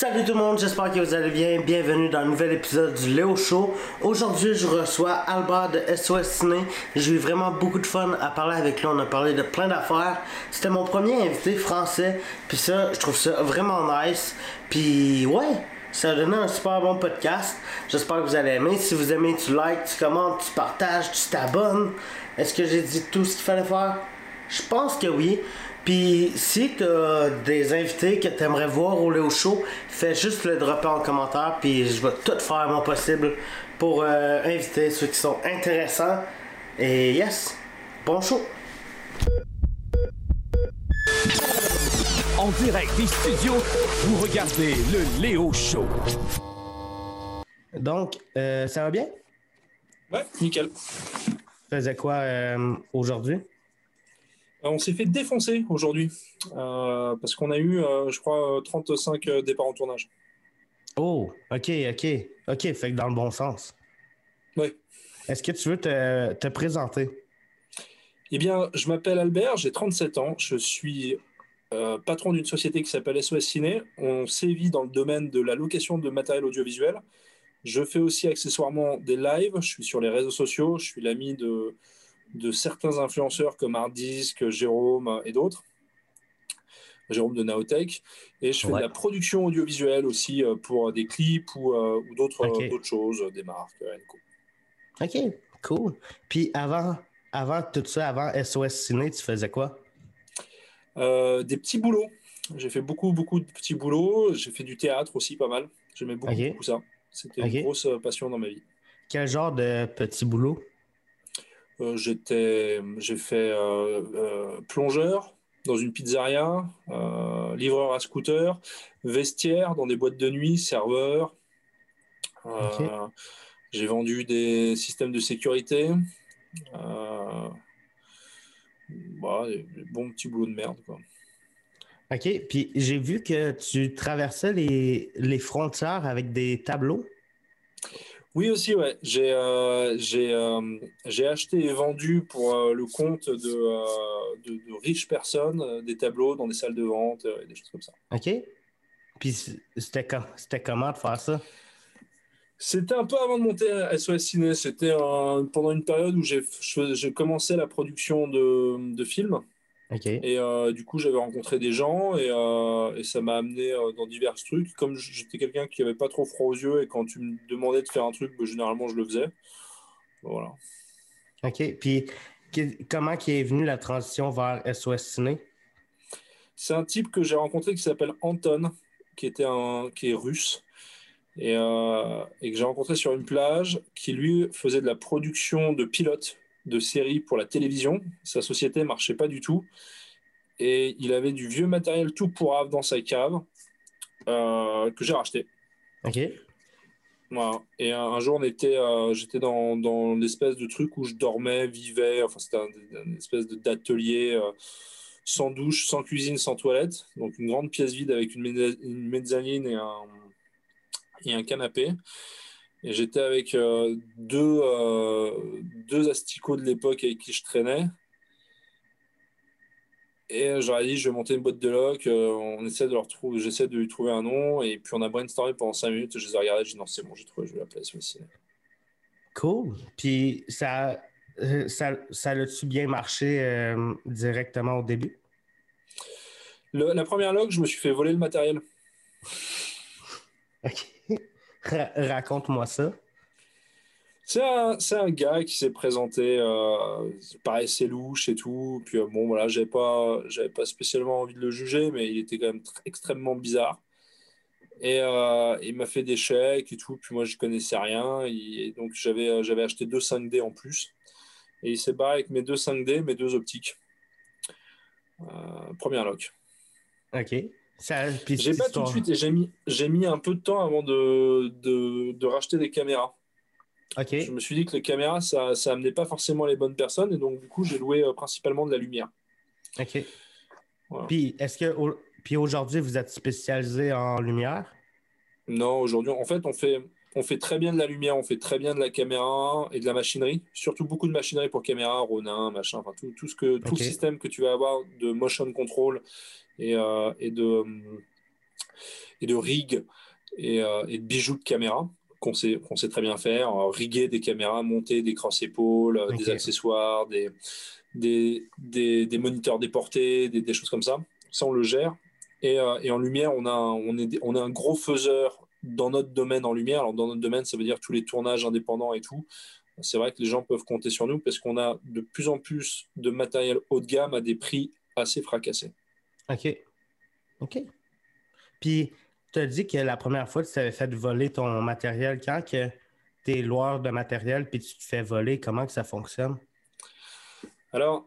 Salut tout le monde, j'espère que vous allez bien. Bienvenue dans un nouvel épisode du Léo Show. Aujourd'hui, je reçois Albert de SOS Ciné. J'ai eu vraiment beaucoup de fun à parler avec lui. On a parlé de plein d'affaires. C'était mon premier invité français. Puis ça, je trouve ça vraiment nice. Puis ouais, ça a donné un super bon podcast. J'espère que vous allez aimer. Si vous aimez, tu likes, tu commentes, tu partages, tu t'abonnes. Est-ce que j'ai dit tout ce qu'il fallait faire? Je pense que oui. Puis si tu as des invités que tu aimerais voir rouler au show, fais juste le dropper en commentaire, puis je vais tout faire mon possible pour euh, inviter ceux qui sont intéressants. Et yes, bon show! En direct des studios, vous regardez le Léo Show. Donc, euh, ça va bien? Ouais, nickel. Tu faisais quoi euh, aujourd'hui? Euh, on s'est fait défoncer aujourd'hui euh, parce qu'on a eu, euh, je crois, 35 euh, départs en tournage. Oh, ok, ok. Ok, fait que dans le bon sens. Oui. Est-ce que tu veux te, te présenter? Eh bien, je m'appelle Albert, j'ai 37 ans, je suis euh, patron d'une société qui s'appelle SOS Ciné. On sévit dans le domaine de la location de matériel audiovisuel. Je fais aussi accessoirement des lives, je suis sur les réseaux sociaux, je suis l'ami de, de certains influenceurs comme Hardisk, Jérôme et d'autres. Jérôme de Naotech. Et je fais Ouais. de la production audiovisuelle aussi euh, pour des clips ou, euh, ou d'autres euh, d'autres choses, des marques. Ok, cool. Puis avant, avant tout ça, avant SOS Ciné, tu faisais quoi? Euh, des petits boulots. J'ai fait beaucoup, beaucoup de petits boulots. J'ai fait du théâtre aussi, pas mal. J'aimais beaucoup, Ok. beaucoup ça. C'était une grosse passion dans ma vie. Quel genre de petit boulot? Euh, j'étais, j'ai fait euh, euh, plongeur dans une pizzeria, livreur à scooter, vestiaire dans des boîtes de nuit, serveur. J'ai vendu des systèmes de sécurité. Euh, bah, des des bons petits boulots de merde, quoi. OK. Puis j'ai vu que tu traversais les, les frontières avec des tableaux. Oui, aussi, ouais. J'ai euh, j'ai euh, j'ai acheté et vendu pour euh, le compte de, de, de riches personnes des tableaux dans des salles de vente et des choses comme ça. OK? Puis c'était c'était comment de faire ça? C'était un peu avant de monter à SOS Ciné. C'était pendant une période où j'ai je- j'ai commencé la production de, de films. Et euh, du coup, j'avais rencontré des gens et, euh, et ça m'a amené euh, dans divers trucs. Comme j'étais quelqu'un qui avait pas trop froid aux yeux et quand tu me demandais de faire un truc, bah, généralement, je le faisais. Voilà. OK. Puis comment qui est venue la transition vers SOS Ciné? C'est un type que j'ai rencontré qui s'appelle Anton, qui, était un, qui est russe, et, et que j'ai rencontré sur une plage, qui lui faisait de la production de pilotes de séries pour la télévision. Sa société marchait pas du tout. Et il avait du vieux matériel tout pourrave dans sa cave, euh, que j'ai racheté. OK. Voilà. Et un, un jour, on était, euh, j'étais dans, dans l'espèce de truc où je dormais, vivais. Enfin, c'était un, une espèce de- d'atelier euh, sans douche, sans cuisine, sans toilette. Donc, une grande pièce vide avec une, une mezzanine et un, et un canapé. Et j'étais avec euh, deux, euh, deux asticots de l'époque avec qui je traînais. Et euh, j'aurais dit, je vais monter une boîte de loc, euh, on essaie de leur trouver, j'essaie de lui trouver un nom, et puis on a brainstormé pendant 5 minutes, je les ai regardés, je dis non, c'est bon, j'ai trouvé, je vais l'appeler ciné. Cool. Puis ça, ça, ça l'a-tu bien marché euh, directement au début? Le- la première log, je me suis fait voler le matériel. OK. Ra- Raconte-moi ça. C'est un, un gars qui s'est présenté, euh, il paraissait louche et tout, puis euh, bon, voilà, j'avais pas, pas spécialement envie de le juger, mais il était quand même tr- extrêmement bizarre. Et euh, il m'a fait des chèques et tout, puis moi je connaissais rien, et donc j'avais, euh, acheté deux 5D en plus. Et il s'est barré avec mes deux 5D, mes deux optiques. Euh, première loc. OK. J'ai pas tout de suite, j'ai mis, j'ai mis un peu de temps avant de, de, de racheter des caméras. OK. Je me suis dit que les caméras, ça, ça amenait pas forcément les bonnes personnes, et donc du coup, j'ai loué euh, principalement de la lumière. OK. Voilà. Puis est-ce que au- puis aujourd'hui vous êtes spécialisé en lumière? Non, aujourd'hui, en fait, on fait, on fait très bien de la lumière, on fait très bien de la caméra et de la machinerie, surtout beaucoup de machinerie pour caméra, Ronin, machin, enfin tout, tout ce que tout le système que tu vas avoir de motion control et, euh, et de et de rigs et, de bijoux de caméra qu'on sait, sait, très bien faire, riguer des caméras, monter des cross-épaules, des accessoires, des, des, des, moniteurs déportés, des, des, choses comme ça. Ça, on le gère. Et, et en lumière, on a, on, est, on a un gros faiseur dans notre domaine en lumière. Alors, dans notre domaine, ça veut dire tous les tournages indépendants et tout c'est vrai que les gens peuvent compter sur nous parce qu'on a de plus en plus de matériel haut de gamme à des prix assez fracassés. OK. OK. Puis, tu as dit que la première fois tu t'avais fait voler ton matériel, quand que tu es loueur de matériel puis tu te fais voler, comment que ça fonctionne? Alors,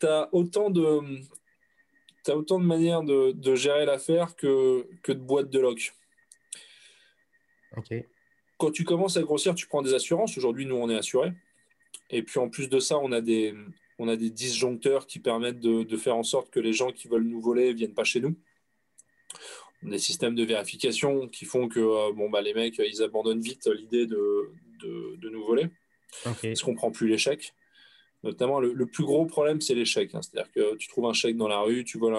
tu as autant de. As autant de manières de, gérer l'affaire que, que de boîtes de loc. OK quand tu commences à grossir, tu prends des assurances. Aujourd'hui, nous, on est assurés. Et puis, en plus de ça, on a des, on a des disjoncteurs qui permettent de, faire en sorte que les gens qui veulent nous voler ne viennent pas chez nous. On a des systèmes de vérification qui font que euh, bon, bah, les mecs, ils abandonnent vite l'idée de, de, nous voler. Parce qu'on ne prend plus les chèques. Notamment, le, plus gros problème, c'est les chèques. Hein. C'est-à-dire que tu trouves un chèque dans la rue, tu voles,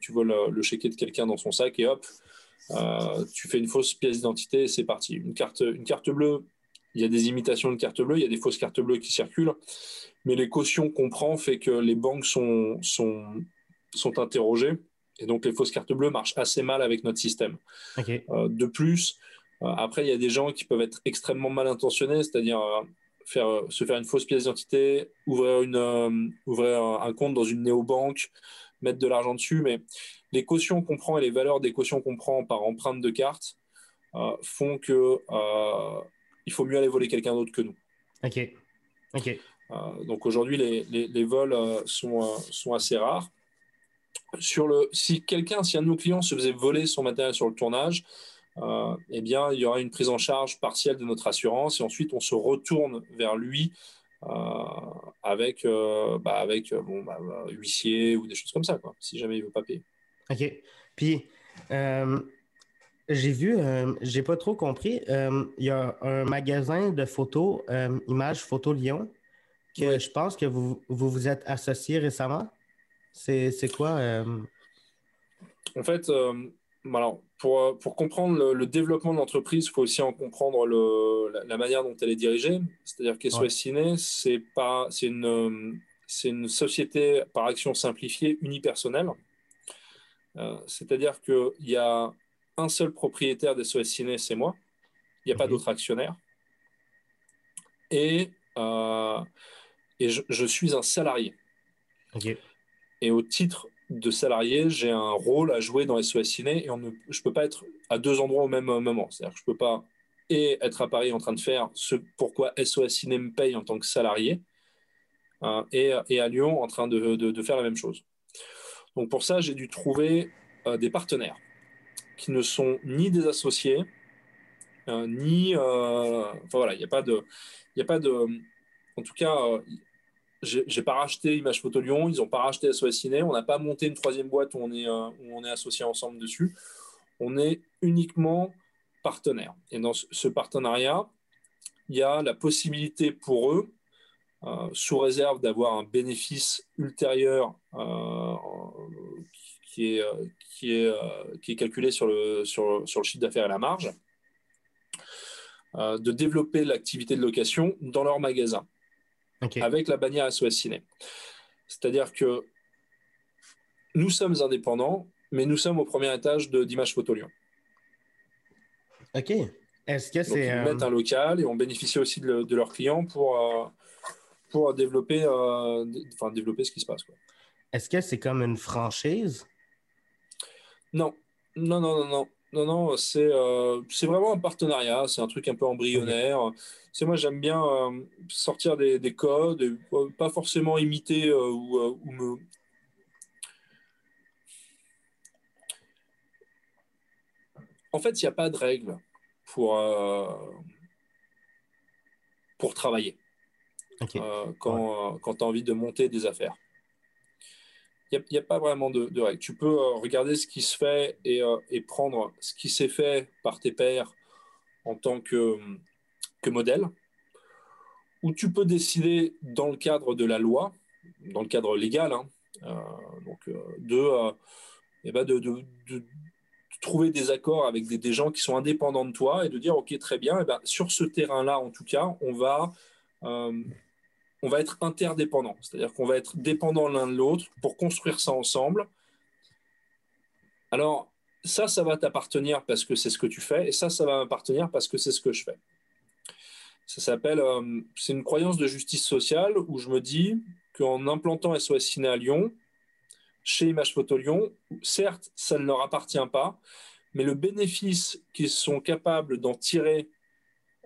tu voles le chéquier de quelqu'un dans son sac et hop, euh, tu fais une fausse pièce d'identité et c'est parti. Une carte, une carte bleue, il y a des imitations de cartes bleues, il y a des fausses cartes bleues qui circulent, mais les cautions qu'on prend fait que les banques sont, sont, sont interrogées. Et donc, les fausses cartes bleues marchent assez mal avec notre système. Euh, de plus, euh, après, il y a des gens qui peuvent être extrêmement mal intentionnés, c'est-à-dire faire, se faire une fausse pièce d'identité, ouvrir, une, ouvrir un compte dans une néobanque, mettre de l'argent dessus, mais les cautions qu'on prend et les valeurs des cautions qu'on prend par empreinte de carte euh, font que euh, il faut mieux aller voler quelqu'un d'autre que nous. Ok. Ok. Euh, donc aujourd'hui, les, les, vols sont, sont assez rares. Sur le, si quelqu'un, si un de nos clients se faisait voler son matériel sur le tournage, eh bien, il y aura une prise en charge partielle de notre assurance et ensuite on se retourne vers lui avec, bah, avec bon, bah, huissier ou des choses comme ça, quoi, si jamais il veut pas payer. OK. Puis, euh, j'ai vu, euh, j'ai pas trop compris, euh, il y a un magasin de photos, Images Photo Lyon, que je pense que vous, vous, êtes associé récemment. C'est quoi? En fait, alors, pour, pour, comprendre le, développement de l'entreprise, il faut aussi en comprendre le, la, manière dont elle est dirigée. C'est-à-dire qu'SOS ouais. Ciné, c'est une, une société par action simplifiée unipersonnelle. Euh, c'est-à-dire qu'il y a un seul propriétaire des SOS Ciné, c'est moi. Il n'y a pas d'autres actionnaires. Et, euh, et je, suis un salarié. Et au titre de salarié, j'ai un rôle à jouer dans SOS Ciné et on ne, je ne peux pas être à deux endroits au même moment. C'est-à-dire que je ne peux pas et être à Paris en train de faire ce pourquoi SOS Ciné me paye en tant que salarié euh, et, et, à Lyon en train de, de, faire la même chose. Donc pour ça, j'ai dû trouver euh, des partenaires qui ne sont ni des associés, euh, ni... Euh, enfin voilà, il n'y a pas de... Il a pas de en tout cas, j'ai pas racheté Image Photo Lyon, ils n'ont pas racheté SOS Ciné, on n'a pas monté une troisième boîte où on est, où est associés ensemble dessus. On est uniquement partenaires. Et dans ce partenariat, il y a la possibilité pour eux sous réserve d'avoir un bénéfice ultérieur euh, qui, est, qui, est, qui est calculé sur le, sur, sur le chiffre d'affaires et la marge, euh, de développer l'activité de location dans leur magasin avec la bannière SOS Ciné. C'est-à-dire que nous sommes indépendants, mais nous sommes au premier étage d'Image Photo Lyon. OK. Est-ce que c'est. Ils mettent un local et on bénéficie aussi de, de leurs clients pour, pour développer, euh, enfin, développer ce qui se passe. Est-ce que c'est comme une franchise? Non, non, non, non, non. Non, non, c'est euh, vraiment un partenariat, c'est un truc un peu embryonnaire. C'est moi, j'aime bien euh, sortir des, des codes, et, pas forcément imiter ou, ou, me. En fait, il n'y a pas de règle pour, pour travailler. Euh, quand, quand tu as envie de monter des affaires. Il n'y a, pas vraiment de, règles. Tu peux euh, regarder ce qui se fait et, euh, et prendre ce qui s'est fait par tes pairs en tant que, que modèle, ou tu peux décider dans le cadre de la loi, dans le cadre légal, hein, donc de, eh ben de, de, trouver des accords avec des, gens qui sont indépendants de toi et de dire, OK, très bien, eh ben, sur ce terrain-là, en tout cas, on va, euh, on va être interdépendants. C'est-à-dire qu'on va être dépendants l'un de l'autre pour construire ça ensemble. Alors, ça, ça va t'appartenir parce que c'est ce que tu fais, et ça, ça va m'appartenir parce que c'est ce que je fais. Ça s'appelle, euh, c'est une croyance de justice sociale où je me dis qu'en implantant SOS Ciné à Lyon, chez Image Photo Lyon, certes, ça ne leur appartient pas, mais le bénéfice qu'ils sont capables d'en tirer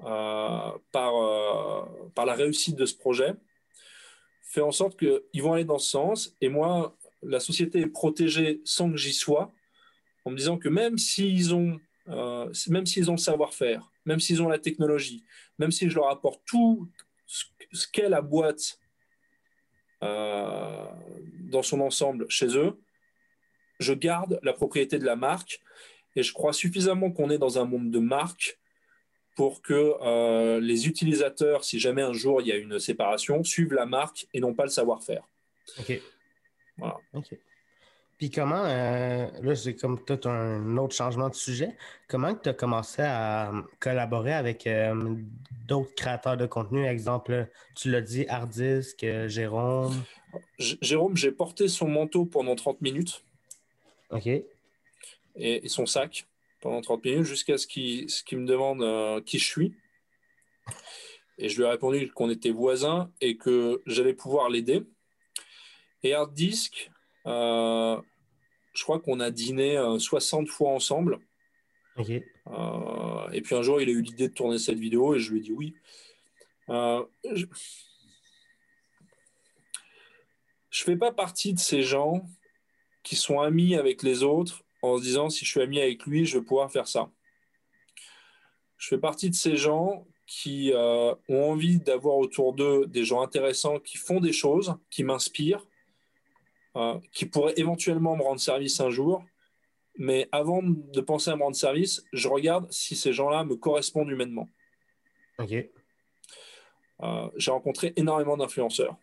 par, euh, par la réussite de ce projet fait en sorte qu'ils vont aller dans ce sens. Et moi, la société est protégée sans que j'y sois, en me disant que même s'ils ont, euh, même s'ils ont le savoir-faire, même s'ils ont la technologie, même si je leur apporte tout ce qu'est la boîte euh, dans son ensemble chez eux, je garde la propriété de la marque et je crois suffisamment qu'on est dans un monde de marque pour que euh, les utilisateurs, si jamais un jour il y a une séparation, suivent la marque et non pas le savoir-faire. OK. Voilà. OK. Puis comment, euh, là c'est comme tout un autre changement de sujet, comment tu as commencé à collaborer avec euh, d'autres créateurs de contenu, exemple, tu l'as dit, Hardisk, euh, Jérôme? Jérôme, j'ai porté son manteau pendant 30 minutes. OK. Et, son sac pendant 30 minutes jusqu'à ce qu'il me demande qui je suis. Et je lui ai répondu qu'on était voisins et que j'allais pouvoir l'aider. Et Hardisk, euh, je crois qu'on a dîné 60 euh, fois ensemble. Euh, et puis un jour, il a eu l'idée de tourner cette vidéo et je lui ai dit oui. je... ne fais pas partie de ces gens qui sont amis avec les autres en se disant si je suis ami avec lui, je vais pouvoir faire ça. Je fais partie de ces gens qui ont envie d'avoir autour d'eux des gens intéressants qui font des choses, qui m'inspirent euh, qui pourrait éventuellement me rendre service un jour. Mais avant de penser à me rendre service, je regarde si ces gens-là me correspondent humainement. Ok. Euh, j'ai rencontré énormément d'influenceurs.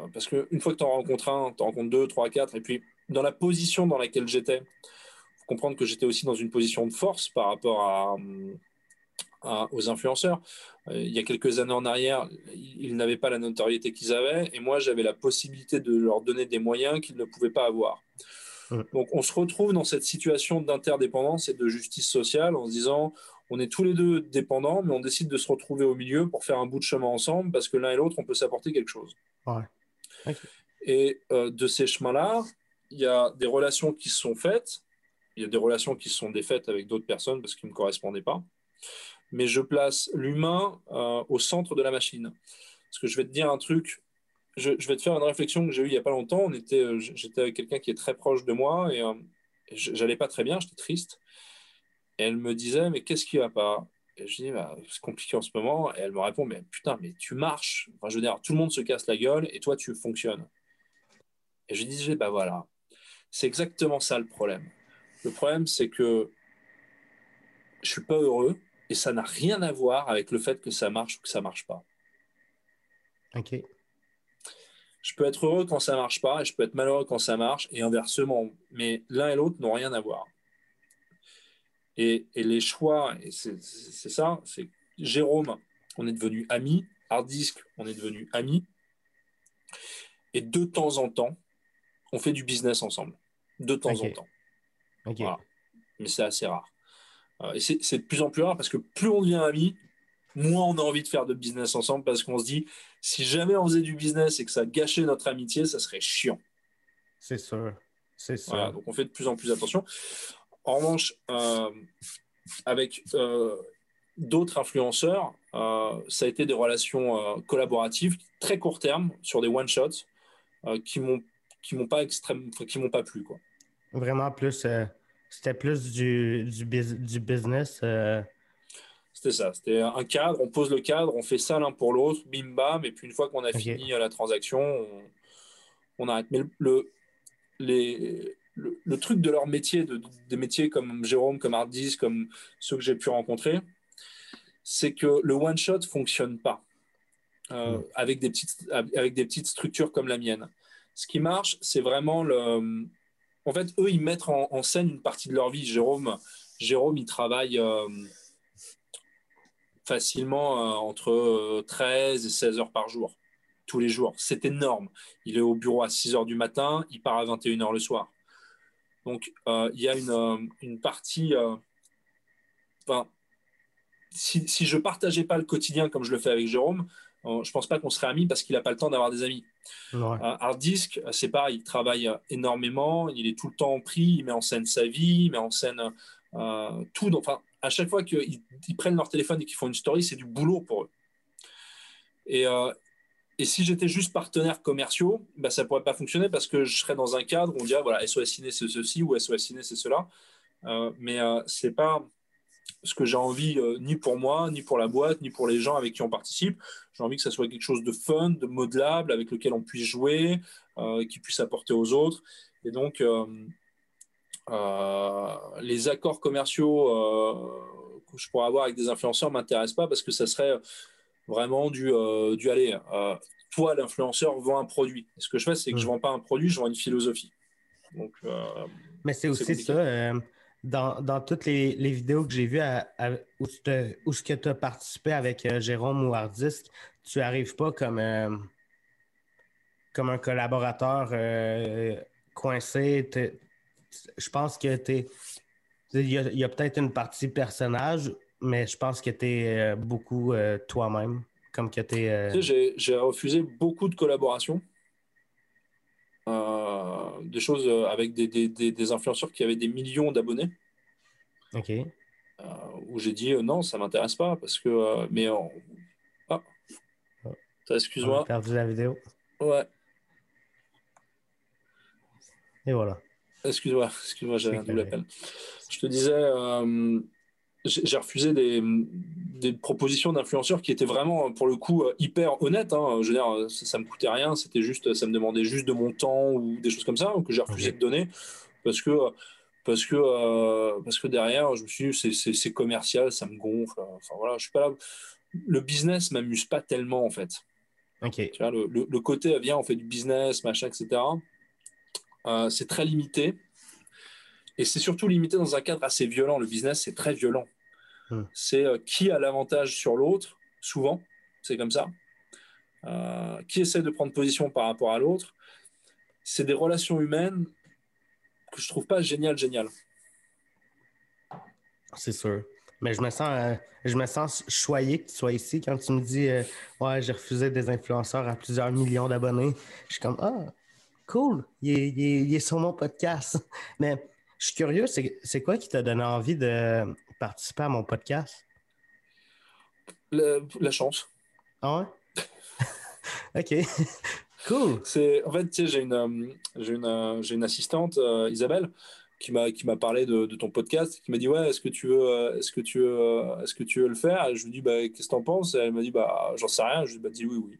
Euh, parce qu'une fois que tu en rencontres un, tu en rencontres deux, trois, quatre. Et puis, dans la position dans laquelle j'étais, il faut comprendre que j'étais aussi dans une position de force par rapport à, aux influenceurs. Euh, il y a quelques années en arrière, ils n'avaient pas la notoriété qu'ils avaient, et moi j'avais la possibilité de leur donner des moyens qu'ils ne pouvaient pas avoir. Donc on se retrouve dans cette situation d'interdépendance et de justice sociale en se disant on est tous les deux dépendants, mais on décide de se retrouver au milieu pour faire un bout de chemin ensemble parce que l'un et l'autre on peut s'apporter quelque chose. Et euh, de ces chemins-là, il y a des relations qui sont faites, il y a des relations qui sont défaites avec d'autres personnes parce qu'ils ne me correspondaient pas mais je place l'humain euh, au centre de la machine. Parce que je vais te dire un truc, je, vais te faire une réflexion que j'ai eue il n'y a pas longtemps. On était, euh, j'étais avec quelqu'un qui est très proche de moi et, euh, j'allais pas très bien, j'étais triste. Et elle me disait, mais qu'est-ce qui va pas? Et je dis, bah, c'est compliqué en ce moment. Et elle me répond, mais putain, mais tu marches. Enfin, je veux dire, tout le monde se casse la gueule et toi, tu fonctionnes. Et je disais, bah voilà, c'est exactement ça le problème. Le problème, c'est que je suis pas heureux et ça n'a rien à voir avec le fait que ça marche ou que ça marche pas. Ok. Je peux être heureux quand ça marche pas et je peux être malheureux quand ça marche et inversement. Mais l'un et l'autre n'ont rien à voir. Et, les choix, et c'est ça, c'est Jérôme, on est devenu amis. Hardisk, on est devenu amis. Et de temps en temps, on fait du business ensemble. De temps en temps. Mais c'est assez rare. Euh, et c'est de plus en plus rare parce que plus on devient amis, moins on a envie de faire de business ensemble parce qu'on se dit si jamais on faisait du business et que ça gâchait notre amitié, ça serait chiant. C'est sûr. C'est ça. donc on fait de plus en plus attention. En revanche, euh, avec euh, d'autres influenceurs, ça a été des relations collaboratives très court terme sur des one shots qui m'ont qui m'ont pas extrême, qui m'ont pas plu quoi. Vraiment plus c'était plus du, du, du business. Euh. C'était ça. C'était un cadre. On pose le cadre, on fait ça l'un pour l'autre, bim bam. Et puis une fois qu'on a fini la transaction, on, arrête. Mais le, les, le, truc de leur métier, de, des métiers comme Jérôme, comme Hardis, comme ceux que j'ai pu rencontrer, c'est que le one shot fonctionne pas euh, avec, des petites, avec des petites structures comme la mienne. Ce qui marche, c'est vraiment le en fait, eux, ils mettent en, scène une partie de leur vie. Jérôme, Jérôme il travaille facilement entre 13 et 16 heures par jour, tous les jours. C'est énorme. Il est au bureau à 6 heures du matin, il part à 21 heures le soir. Donc, il y a une, une partie. Enfin, si, si je partageais pas le quotidien comme je le fais avec Jérôme, euh, je pense pas qu'on serait amis parce qu'il n'a pas le temps d'avoir des amis. Ouais. Euh, Hard Disk, c'est pareil, il travaille énormément, il est tout le temps pris, il met en scène sa vie, il met en scène euh, tout. Enfin, à chaque fois qu'ils prennent leur téléphone et qu'ils font une story, c'est du boulot pour eux. Et, et si j'étais juste partenaire commerciaux, bah, ça pourrait pas fonctionner parce que je serais dans un cadre où on dirait voilà, SOS Ciné c'est ceci ou SOS Ciné c'est cela. mais c'est pas ce que j'ai envie euh, ni pour moi, ni pour la boîte, ni pour les gens avec qui on participe. J'ai envie que ça soit quelque chose de fun, de modelable, avec lequel on puisse jouer, euh, qui puisse apporter aux autres. Et donc, euh, les accords commerciaux que je pourrais avoir avec des influenceurs ne m'intéressent pas parce que ça serait vraiment du, du aller. toi, l'influenceur, vend un produit. Et ce que je fais, c'est que je ne mmh. vends pas un produit, je vends une philosophie. Donc, Mais c'est aussi ça dans, toutes les, vidéos que j'ai vues où, tu as participé avec euh, Jérôme ou Hardisk, tu n'arrives pas comme, euh, comme un collaborateur euh, coincé. Je pense que tu Il y a, peut-être une partie personnage, mais je pense que tu es beaucoup toi-même. Comme que J'ai refusé beaucoup de collaborations. Euh, des choses euh, avec des, des, des, influenceurs qui avaient des millions d'abonnés. Ok. Euh, où j'ai dit non, ça m'intéresse pas parce que. mais. Ah. Excuse-moi. perdu la vidéo. Ouais. Et voilà. Excuse-moi, excuse-moi, j'avais un double appel. Je te disais, j'ai refusé des, des propositions d'influenceurs qui étaient vraiment, pour le coup, hyper honnêtes. Hein. Je veux dire, ça, ne me coûtait rien, c'était juste, ça me demandait juste de mon temps ou des choses comme ça que j'ai refusé de donner parce que, parce que, euh, parce que derrière, je me suis dit, c'est commercial, ça me gonfle. Enfin voilà, je suis pas là. Le business m'amuse pas tellement en fait. Ok. Tu vois, le, le, côté, viens, on fait du business, machin, etc. Euh, c'est très limité. Et c'est surtout limité dans un cadre assez violent. Le business, c'est très violent. Hmm. C'est euh, qui a l'avantage sur l'autre, souvent, c'est comme ça. Euh, qui essaie de prendre position par rapport à l'autre. C'est des relations humaines que je trouve pas génial, génial. C'est sûr. Mais je me sens, euh, je me sens choyé que tu sois ici quand tu me dis Ouais, j'ai refusé des influenceurs à plusieurs millions d'abonnés. Je suis comme Ah, cool, il est, il est sur mon podcast. Mais je suis curieux, c'est quoi qui t'a donné envie de participer à mon podcast? la chance. Ah ouais? OK. cool. C'est, en fait, tu sais, j'ai une, euh, j'ai une, euh, j'ai une assistante, euh, Isabelle, qui m'a, qui m'a parlé de, de, ton podcast, qui m'a dit ouais, est-ce que tu veux, est-ce que tu veux, est-ce que tu veux le faire? Et je lui dis bah qu'est-ce que t'en penses? Et elle m'a dit bah j'en sais rien. Je lui ai dit bah oui oui.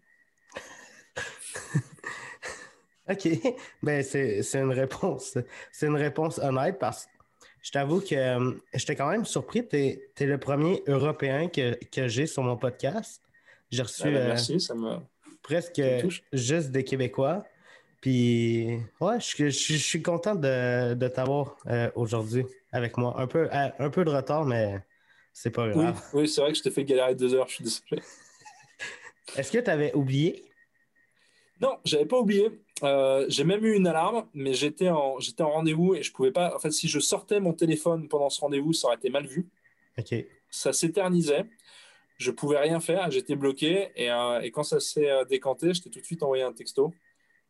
OK. Ben, c'est, une réponse. C'est une réponse honnête parce que je t'avoue que euh, j'étais quand même surpris. Tu es, le premier Européen que, j'ai sur mon podcast. J'ai reçu ben, merci, euh, ça me... presque juste des Québécois. Puis, ouais, je, suis content de, t'avoir euh, aujourd'hui avec moi. Un peu, un peu de retard, mais c'est pas grave. Oui, oui c'est vrai que je t'ai fait galérer deux heures, je suis désolé. Est-ce que tu avais oublié? Non, j'avais pas oublié. Euh, j'ai même eu une alarme, mais j'étais en, j'étais en rendez-vous et je pouvais pas. En fait, si je sortais mon téléphone pendant ce rendez-vous, ça aurait été mal vu. Ok. Ça s'éternisait. Je pouvais rien faire. J'étais bloqué. Et, euh, et quand ça s'est euh, décanté, je t'ai tout de suite envoyé un texto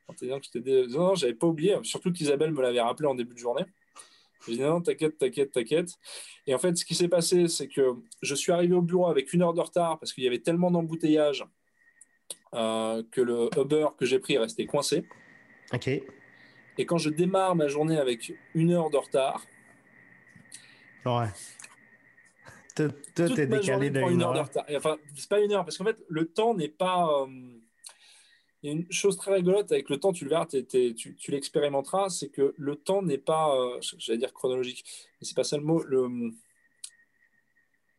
en te disant que j'étais. Non, non, j'avais pas oublié. Surtout qu'Isabelle me l'avait rappelé en début de journée. J'ai dit non, t'inquiète, t'inquiète, t'inquiète. Et en fait, ce qui s'est passé, c'est que je suis arrivé au bureau avec une heure de retard parce qu'il y avait tellement d'embouteillages euh, que le Uber que j'ai pris est resté coincé. OK. Et quand je démarre ma journée avec une heure de retard, ouais. Tout, tout est décalé d'une heure. heure. de retard. Enfin, c'est pas une heure, parce qu'en fait, le temps n'est pas. Euh, il y a une chose très rigolote avec le temps, tu le verras, tu, tu l'expérimenteras, c'est que le temps n'est pas, euh, j'allais dire chronologique, mais c'est pas ça le mot. Le...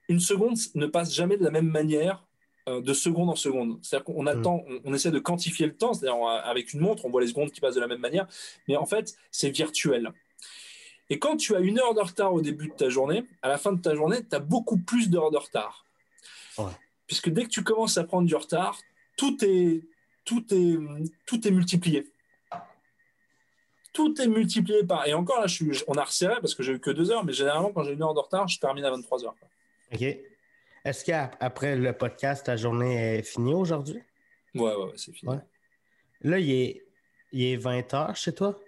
Une seconde ne passe jamais de la même manière de seconde en seconde. C'est-à-dire qu'on attend, mm. on, essaie de quantifier le temps, c'est-à-dire avec une montre, on voit les secondes qui passent de la même manière, mais en fait, c'est virtuel. Et quand tu as une heure de retard au début de ta journée, à la fin de ta journée, tu as beaucoup plus d'heures de retard. Ouais. Puisque dès que tu commences à prendre du retard, tout est, tout est, tout est multiplié. Tout est multiplié par. Et encore là, je suis, on a resserré parce que j'ai eu que deux heures, mais généralement, quand j'ai une heure de retard, je termine à 23 heures. OK. Est-ce qu'après le podcast, ta journée est finie aujourd'hui? Ouais, ouais, ouais c'est fini. Ouais. Là, il est, il est 20 heures chez toi?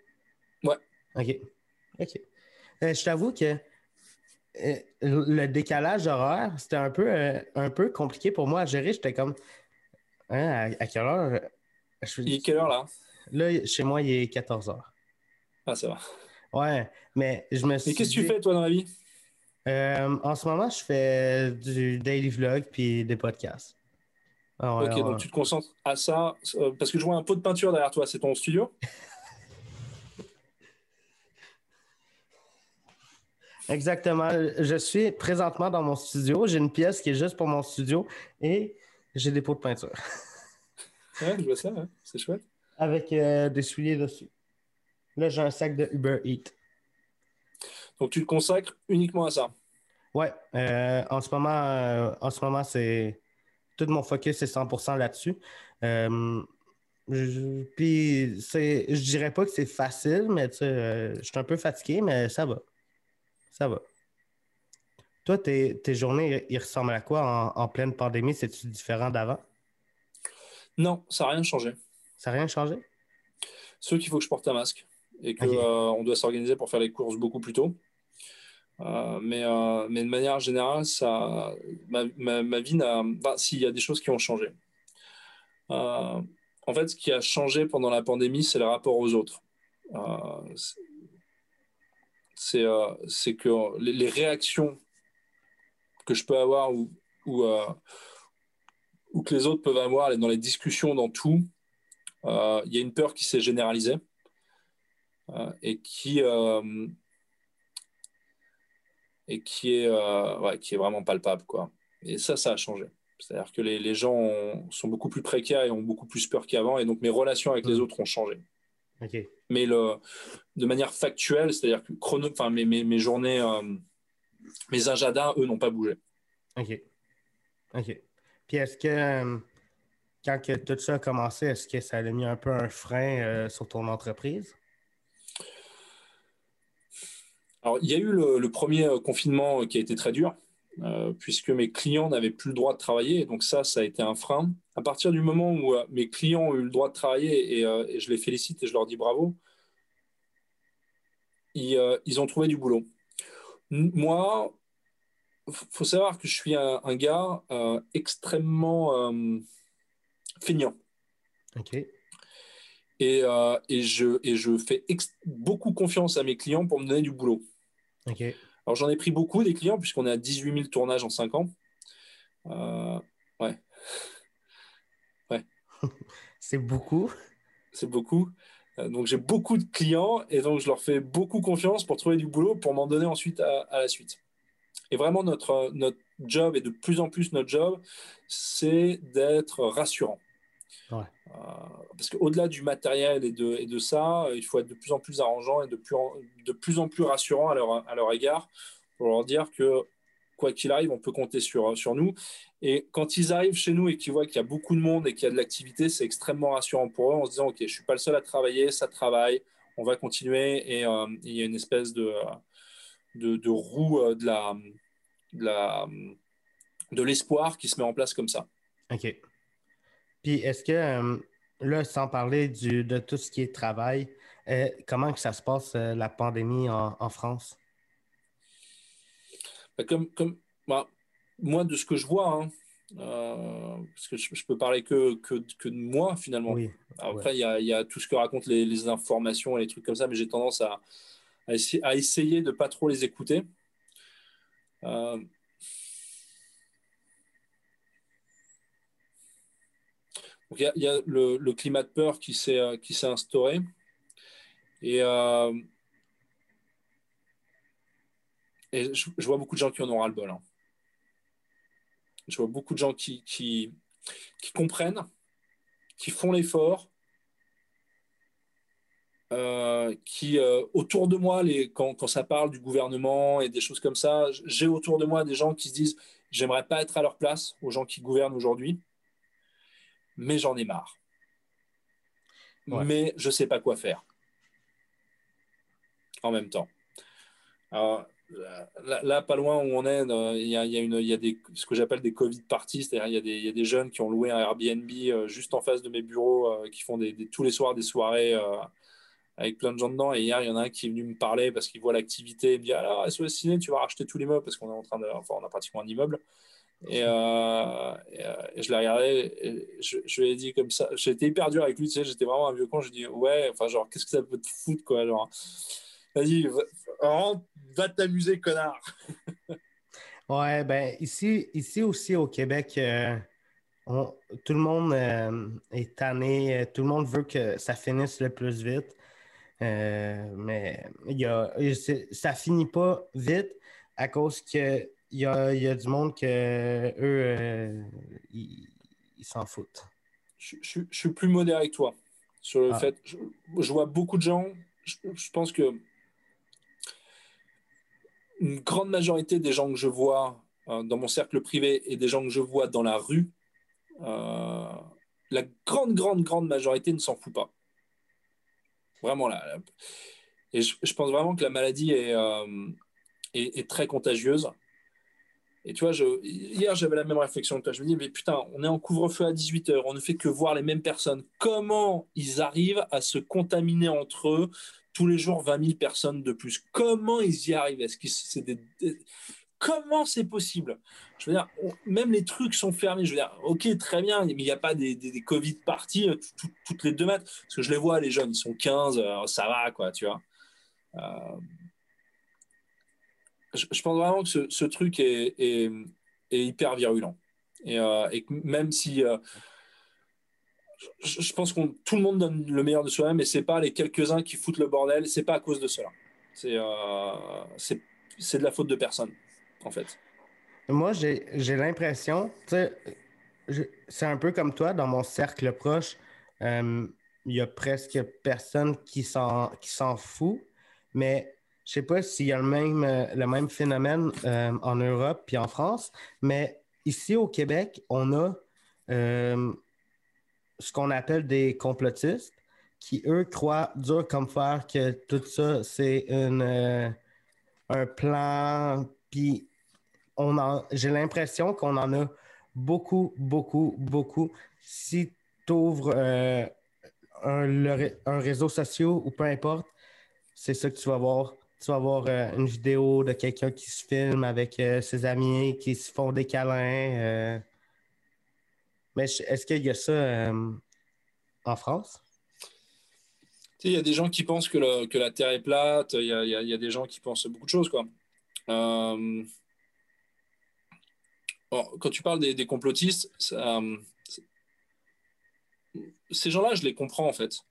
Ouais. OK. OK. Euh, je t'avoue que euh, le décalage horaire, c'était un peu, euh, un peu compliqué pour moi à gérer. J'étais comme. Hein, à, à quelle heure? Je Il est quelle heure là? Là, chez moi, il est 14 heures. Ah, ça va. Ouais, mais je me suis. Et qu'est-ce que tu fais, toi, dans la vie? Euh, en ce moment, je fais du daily vlog puis des podcasts. Ok, donc tu te concentres à ça. euh, parce que je vois un pot de peinture derrière toi, c'est ton studio Exactement. Je suis présentement dans mon studio. J'ai une pièce qui est juste pour mon studio et j'ai des pots de peinture Ouais, je vois ça, ouais. c'est chouette. avec euh, des souliers dessus. Là, j'ai un sac de Uber Eats. Donc tu te consacres uniquement à ça? Ouais, euh, en ce moment, euh, en ce moment, c'est tout mon focus est 100% là-dessus. Euh, je- puis c'est, je dirais pas que c'est facile, mais tu sais, je suis un peu fatigué, mais ça va, ça va. Toi, tes, tes journées, ils ressemblent à quoi en, en pleine pandémie? C'est-tu différent d'avant? Non, ça n'a rien changé. Ça n'a rien changé? Sauf qu'il faut que je porte un masque et qu'on doit s'organiser pour faire les courses beaucoup plus tôt. Euh, mais, euh, mais de manière générale, ça, ma, ma- vie n'a. Enfin, s'il y a des choses qui ont changé. Euh, en fait, ce qui a changé pendant la pandémie, c'est le rapport aux autres. C'est- que les, réactions que je peux avoir ou, ou, que les autres peuvent avoir dans les discussions, dans tout, il y a une peur qui s'est généralisée et qui et qui est euh, ouais, qui est vraiment palpable quoi. Et ça, ça a changé. C'est-à-dire que les, les gens ont- sont beaucoup plus précaires et ont beaucoup plus peur qu'avant, et donc mes relations avec les Mm. autres ont changé. OK. Mais le, de manière factuelle, c'est-à-dire que chrono, mes, mes, mes journées, euh, mes agendas, eux, n'ont pas bougé. OK. OK. Puis est-ce que euh, quand que tout ça a commencé, est-ce que ça a mis un peu un frein euh, sur ton entreprise? Alors, il y a eu le, le premier euh, confinement euh, qui a été très dur, euh, puisque mes clients n'avaient plus le droit de travailler. Et donc ça, ça a été un frein. À partir du moment où euh, mes clients ont eu le droit de travailler, et, euh, et je les félicite et je leur dis bravo, ils, ils ont trouvé du boulot. Moi, il faut savoir que je suis un, un gars extrêmement feignant. OK. Et, euh, et, je, et je fais beaucoup confiance à mes clients pour me donner du boulot. Alors j'en ai pris beaucoup des clients puisqu'on est à 18 000 tournages en 5 ans. Euh, ouais, C'est beaucoup. c'est beaucoup. Euh, donc j'ai beaucoup de clients et donc je leur fais beaucoup confiance pour trouver du boulot pour m'en donner ensuite à, à la suite. Et vraiment notre, notre job et de plus en plus notre job, c'est d'être rassurant. Ouais. Euh, parce qu'au-delà du matériel et de, et de ça, euh, il faut être de plus en plus arrangeant et de plus en, de plus, en plus rassurant à leur, à leur égard pour leur dire que quoi qu'il arrive, on peut compter sur, sur nous. Et quand ils arrivent chez nous et qu'ils voient qu'il y a beaucoup de monde et qu'il y a de l'activité, c'est extrêmement rassurant pour eux en se disant, OK, je ne suis pas le seul à travailler, ça travaille, on va continuer. Et euh, il y a une espèce de, de, de roue euh, de la, de la, de l'espoir qui se met en place comme ça. OK. Puis est-ce que, euh, là, sans parler du, de tout ce qui est travail, euh, comment que ça se passe, euh, la pandémie en, en France? Bah, Comme, comme bah, moi, de ce que je vois, hein, parce que je, je peux parler que, que, que de moi finalement. Oui. Après, il y, a, il y a tout ce que racontent les, les informations et les trucs comme ça, mais j'ai tendance à, à, essayer, à essayer de pas trop les écouter. Euh, donc il y a, il y a le, climat de peur qui s'est euh, instauré et, euh, je, vois beaucoup de gens qui en ont ras le bol. Hein. Je vois beaucoup de gens qui, comprennent, qui font l'effort, euh, qui, autour de moi, quand, quand, ça parle du gouvernement et des choses comme ça, j'ai autour de moi des gens qui se disent J'aimerais pas être à leur place, aux gens qui gouvernent aujourd'hui, mais j'en ai marre. Mais je sais pas quoi faire. En même temps. Alors, là, pas loin où on est, il y a, y a, une, y a des, ce que j'appelle des Covid parties, c'est-à-dire il y, y, a des jeunes qui ont loué un Airbnb euh, juste en face de mes bureaux, qui font des, tous les soirs des soirées avec plein de gens dedans. Et hier, il y en a un qui est venu me parler parce qu'il voit l'activité. Il me dit Alors, SOS Ciné, tu vas racheter tout l'immeuble parce qu'on est en train de. Enfin, on a pratiquement un immeuble. Et, euh, euh, et, je l'ai regardé, je, lui ai dit comme ça. J'étais hyper dur avec lui, tu sais, j'étais vraiment un vieux con. Je lui ai dit Ouais, enfin, genre, qu'est-ce que ça peut te foutre, quoi Genre, vas-y, va, va t'amuser, connard. ouais, ben, ici, ici aussi au Québec, euh, tout le monde est tanné, tout le monde veut que ça finisse le plus vite. Mais y a, ça finit pas vite à cause que il y a, y a, du monde que eux euh, ils s'en foutent. Je, je, je, suis plus modéré avec toi sur le ah. fait. Je, je, vois beaucoup de gens. Je, pense que une grande majorité des gens que je vois euh, dans mon cercle privé et des gens que je vois dans la rue, euh, la grande, grande, grande majorité ne s'en fout pas. Vraiment là. Et je, pense vraiment que la maladie est, euh, est, est, très contagieuse. Et tu vois, hier, j'avais la même réflexion que toi. Je me dis, mais putain, on est en couvre-feu à 18h, on ne fait que voir les mêmes personnes. Comment ils arrivent à se contaminer entre eux tous les jours 20 000 personnes de plus? Comment ils y arrivent? Est-ce c'est des, comment c'est possible? Je veux dire, même les trucs sont fermés. Je veux dire, ok, très bien, mais il n'y a pas des, Covid parties euh, tout, tout, toutes les deux mètres. Parce que je les vois, les jeunes, ils sont 15, euh, ça va, quoi, tu vois. Euh, je, pense vraiment que ce, truc est, hyper virulent. Et, euh, même si. Euh, je, pense que tout le monde donne le meilleur de soi-même, et c'est pas les quelques-uns qui foutent le bordel, c'est pas à cause de cela. C'est c'est de la faute de personne en fait. Moi, j'ai l'impression, c'est un peu comme toi, dans mon cercle proche, euh, il y a presque personne qui s'en fout, mais je sais pas s'il y a le même, le même phénomène euh, en Europe puis en France, mais ici au Québec, on a euh, ce qu'on appelle des complotistes qui, eux, croient dur comme fer que tout ça, c'est un plan, puis j'ai l'impression qu'on en a beaucoup, beaucoup, beaucoup. Si tu ouvres euh, un, un, réseau social ou peu importe, c'est ça que tu vas voir. Tu vas voir euh, une vidéo de quelqu'un qui se filme avec euh, ses amis, qui se font des câlins. Euh. Mais est-ce qu'il y a ça en France? Il y a des gens qui pensent que, la Terre est plate, il y, a, des gens qui pensent beaucoup de choses. Quoi. Bon, quand tu parles des, complotistes, ces gens-là, je les comprends en fait.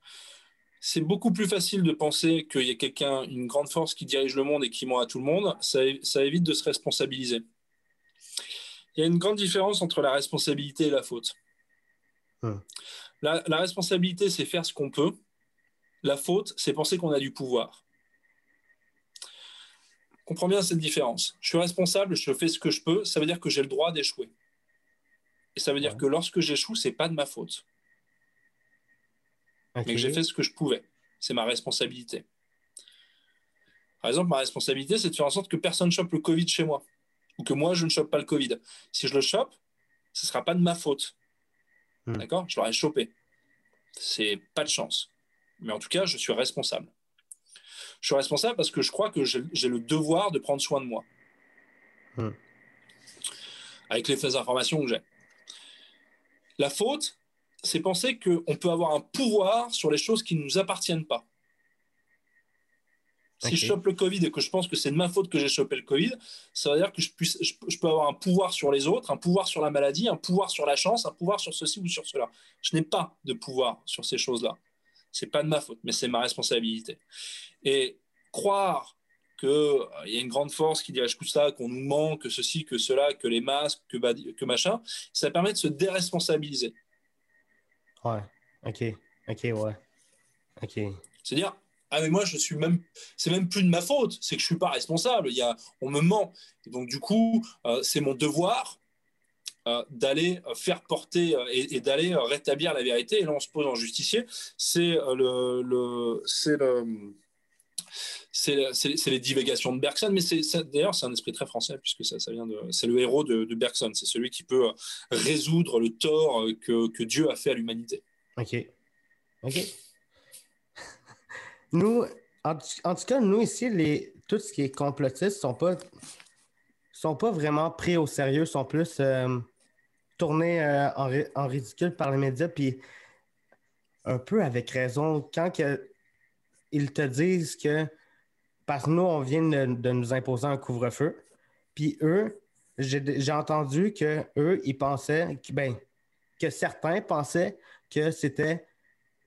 C'est beaucoup plus facile de penser qu'il y a quelqu'un, une grande force qui dirige le monde et qui ment à tout le monde. Ça, ça évite de se responsabiliser. Il y a une grande différence entre la responsabilité et la faute. Hum. La, la responsabilité, c'est faire ce qu'on peut. La faute, c'est penser qu'on a du pouvoir comprends bien cette différence. Je suis responsable, je fais ce que je peux, ça veut dire que j'ai le droit d'échouer. Et ça veut dire que lorsque j'échoue, c'est pas de ma faute. Okay. Mais que j'ai fait ce que je pouvais. C'est ma responsabilité. Par exemple, ma responsabilité, c'est de faire en sorte que personne ne chope le Covid chez moi. Ou que moi, je ne chope pas le Covid. Si je le chope, ce ne sera pas de ma faute. Hmm. D'accord? Je l'aurais chopé. C'est pas de chance. Mais en tout cas, je suis responsable. Je suis responsable parce que je crois que j'ai le devoir de prendre soin de moi. Mmh. Avec les faits d'information que j'ai. La faute, c'est penser qu'on peut avoir un pouvoir sur les choses qui ne nous appartiennent pas. Si okay. je chope le Covid et que je pense que c'est de ma faute que j'ai chopé le Covid, ça veut dire que je, puisse, je, je, peux avoir un pouvoir sur les autres, un pouvoir sur la maladie, un pouvoir sur la chance, un pouvoir sur ceci ou sur cela. Je n'ai pas de pouvoir sur ces choses-là. C'est pas de ma faute, mais c'est ma responsabilité. Et croire qu'il euh, y a une grande force qui dirige tout ça, qu'on nous ment, que ceci, que cela, que les masques, que, que machin, ça permet de se déresponsabiliser. Ouais, ok, ok, ouais. Ok. C'est-à-dire, ah mais moi je suis même c'est même plus de ma faute. C'est que je suis pas responsable. Il y a on me ment. Et donc du coup euh, c'est mon devoir euh, d'aller faire porter euh, et, d'aller rétablir la vérité. Et là on se pose en justicier. C'est le, le c'est le c'est les divagations de Bergson, mais d'ailleurs c'est un esprit très français puisque ça, ça vient de c'est le héros de, Bergson, c'est celui qui peut résoudre le tort que, que Dieu a fait à l'humanité. Ok, ok. Nous, en, tout cas, nous ici, les, tout ce qui est complotiste sont pas sont pas vraiment pris au sérieux, sont plus euh, tournés euh, en, ridicule par les médias, puis un peu avec raison. Quand que, ils te disent que parce que nous, on vient de, nous imposer un couvre-feu, puis eux, j'ai entendu que eux, ils pensaient que, ben, que certains pensaient que c'était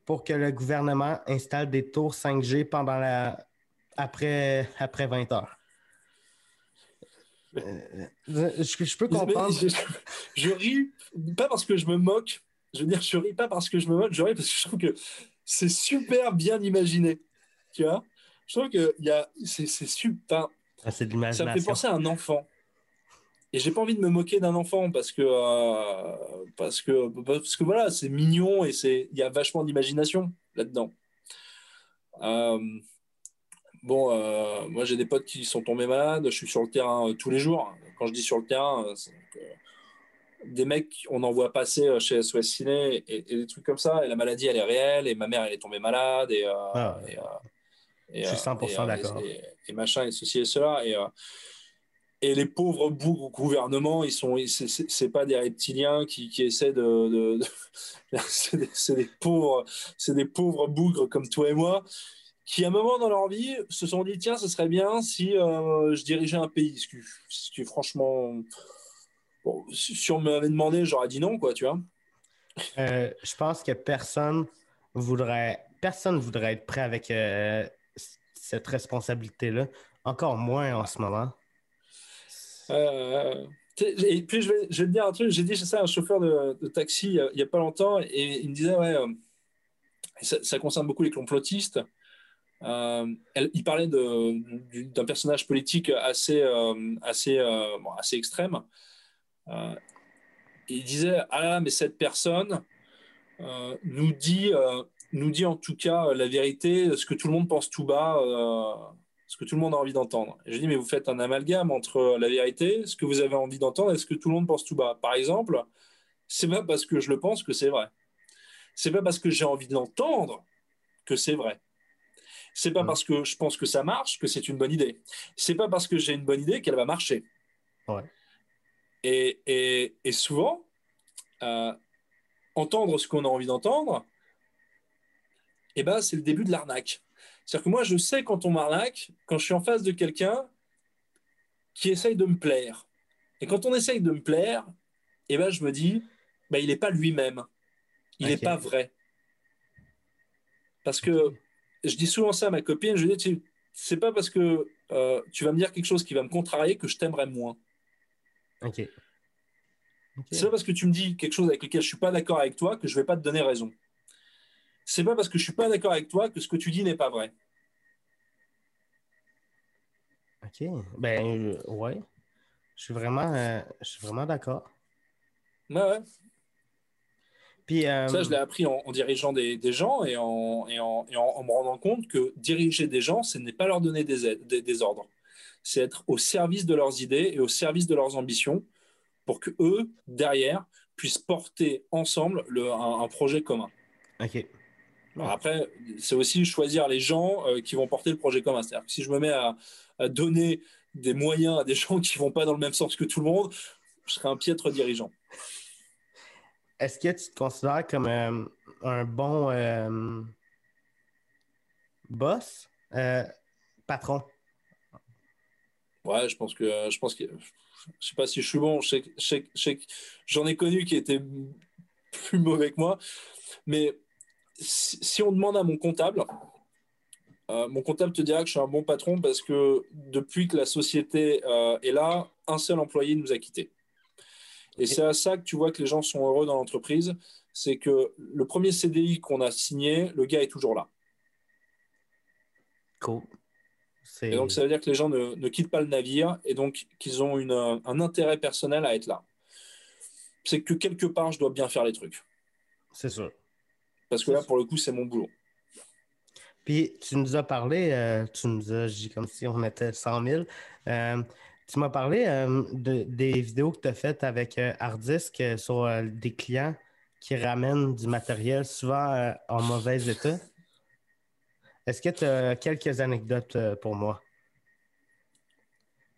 pour que le gouvernement installe des tours 5G pendant la après, après 20 heures. Euh, je, peux comprendre. Je, ris, pas parce que je me moque, je veux dire, je ris pas parce que je me moque, je ris parce que je trouve que c'est super bien imaginé. Tu vois? Je trouve que y a, c'est, super. Ah, c'est de Ça me fait penser à un enfant. Et j'ai pas envie de me moquer d'un enfant parce que, euh, parce que, parce que voilà, c'est mignon et c'est, il y a vachement d'imagination là-dedans. Euh, bon, euh, moi j'ai des potes qui sont tombés malades, je suis sur le terrain tous les jours. Quand je dis sur le terrain, des mecs, on en voit passer chez SOS Ciné et, des trucs comme ça. Et la maladie, elle est réelle. Et ma mère, elle est tombée malade. Et, ah je suis 100% d'accord. Et, machin, et ceci et cela. Et, et les pauvres gouvernements, ils sont, c'est pas des reptiliens qui, qui essaient de, c'est des, pauvres, c'est des pauvres bougres comme toi et moi, qui à un moment dans leur vie se sont dit tiens, ce serait bien si euh, je dirigeais un pays. Ce qui, franchement, si on m'avait demandé, j'aurais dit non, quoi, tu vois. Euh, je pense que personne voudrait, personne voudrait être prêt avec euh, cette responsabilité-là. Encore moins en ce moment? Euh, et puis, je vais, je vais te dire un truc. J'ai dit ça à un chauffeur de, taxi il n'y a, pas longtemps et il me disait Ouais, euh, ça, concerne beaucoup les complotistes. Euh, il parlait d'un personnage politique assez, assez, assez extrême. il disait Ah, mais cette personne nous, dit, nous dit en tout cas la vérité, ce que tout le monde pense tout bas ce que tout le monde a envie d'entendre. je dis, mais vous faites un amalgame entre la vérité, ce que vous avez envie d'entendre et ce que tout le monde pense tout bas. Par exemple, c'est pas parce que je le pense que c'est vrai. C'est pas parce que j'ai envie de l'entendre que c'est vrai. C'est pas parce que je pense que ça marche que c'est une bonne idée. C'est pas parce que j'ai une bonne idée qu'elle va marcher. Et, souvent, euh, entendre ce qu'on a envie d'entendre, eh ben, c'est le début de l'arnaque. C'est-à-dire que moi, je sais quand on m'arnaque, quand je suis en face de quelqu'un qui essaye de me plaire. Et quand on essaye de me plaire, eh ben, je me dis, ben, il n'est pas lui-même. Il n'est pas vrai. Parce que je dis souvent ça à ma copine, je dis, c'est pas parce que euh, tu vas me dire quelque chose qui va me contrarier que je t'aimerais moins. Ok. C'est pas parce que tu me dis quelque chose avec lequel je suis pas d'accord avec toi que je vais pas te donner raison c'est pas parce que je suis pas d'accord avec toi que ce que tu dis n'est pas vrai. Ok, ben euh, ouais, je suis vraiment, euh, je suis vraiment d'accord. Ouais, ouais. Puis, euh, Ça, je l'ai appris en, dirigeant des, gens et, en, et, en, me rendant compte que diriger des gens, ce n'est pas leur donner des, des, ordres. C'est être au service de leurs idées et au service de leurs ambitions pour que eux, derrière, puissent porter ensemble le, un projet commun. Ok après, c'est aussi choisir les gens euh, qui vont porter le projet commun. C'est-à-dire que si je me mets à, donner des moyens à des gens qui vont pas dans le même sens que tout le monde, je serai un piètre dirigeant. Est-ce que tu te considères comme euh, un bon euh, boss, patron? Ouais, je pense que je pense que je sais pas si je suis bon. J'en ai connu qui étaient plus mauvais que moi, mais si on demande à mon comptable, euh, mon comptable te dira que je suis un bon patron parce que depuis que la société euh, est là, un seul employé nous a quittés. Et c'est à ça que tu vois que les gens sont heureux dans l'entreprise, c'est que le premier CDI qu'on a signé, le gars est toujours là. Cool. Et donc, ça veut dire que les gens ne, ne quittent pas le navire et donc qu'ils ont une, un intérêt personnel à être là. C'est que quelque part, je dois bien faire les trucs. C'est sûr. Parce que là, pour le coup, c'est mon boulot. Puis, tu nous as parlé, euh, tu nous as dit comme si on était 100 000. Euh, tu m'as parlé euh, de, des vidéos que tu as faites avec Hardisk sur des clients qui ramènent du matériel souvent en mauvais état. Est-ce que tu as quelques anecdotes pour moi?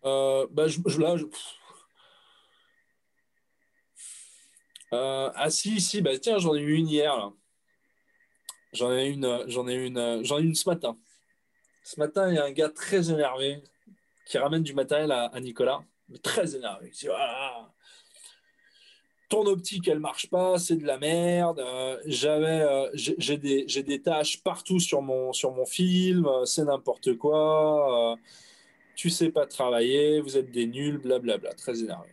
Ben, je, là, ah si, si, bah, tiens, j'en ai eu une hier. Là. J'en ai une, j'en ai une, j'en ai une ce matin. Ce matin, il y a un gars très énervé qui ramène du matériel à, Nicolas, mais très énervé. Il dit, ton optique, elle marche pas, c'est de la merde. Euh, j'avais, euh, j'ai des, tâches partout sur mon, film, euh, c'est n'importe quoi. tu sais pas travailler, vous êtes des nuls, blablabla. Très énervé.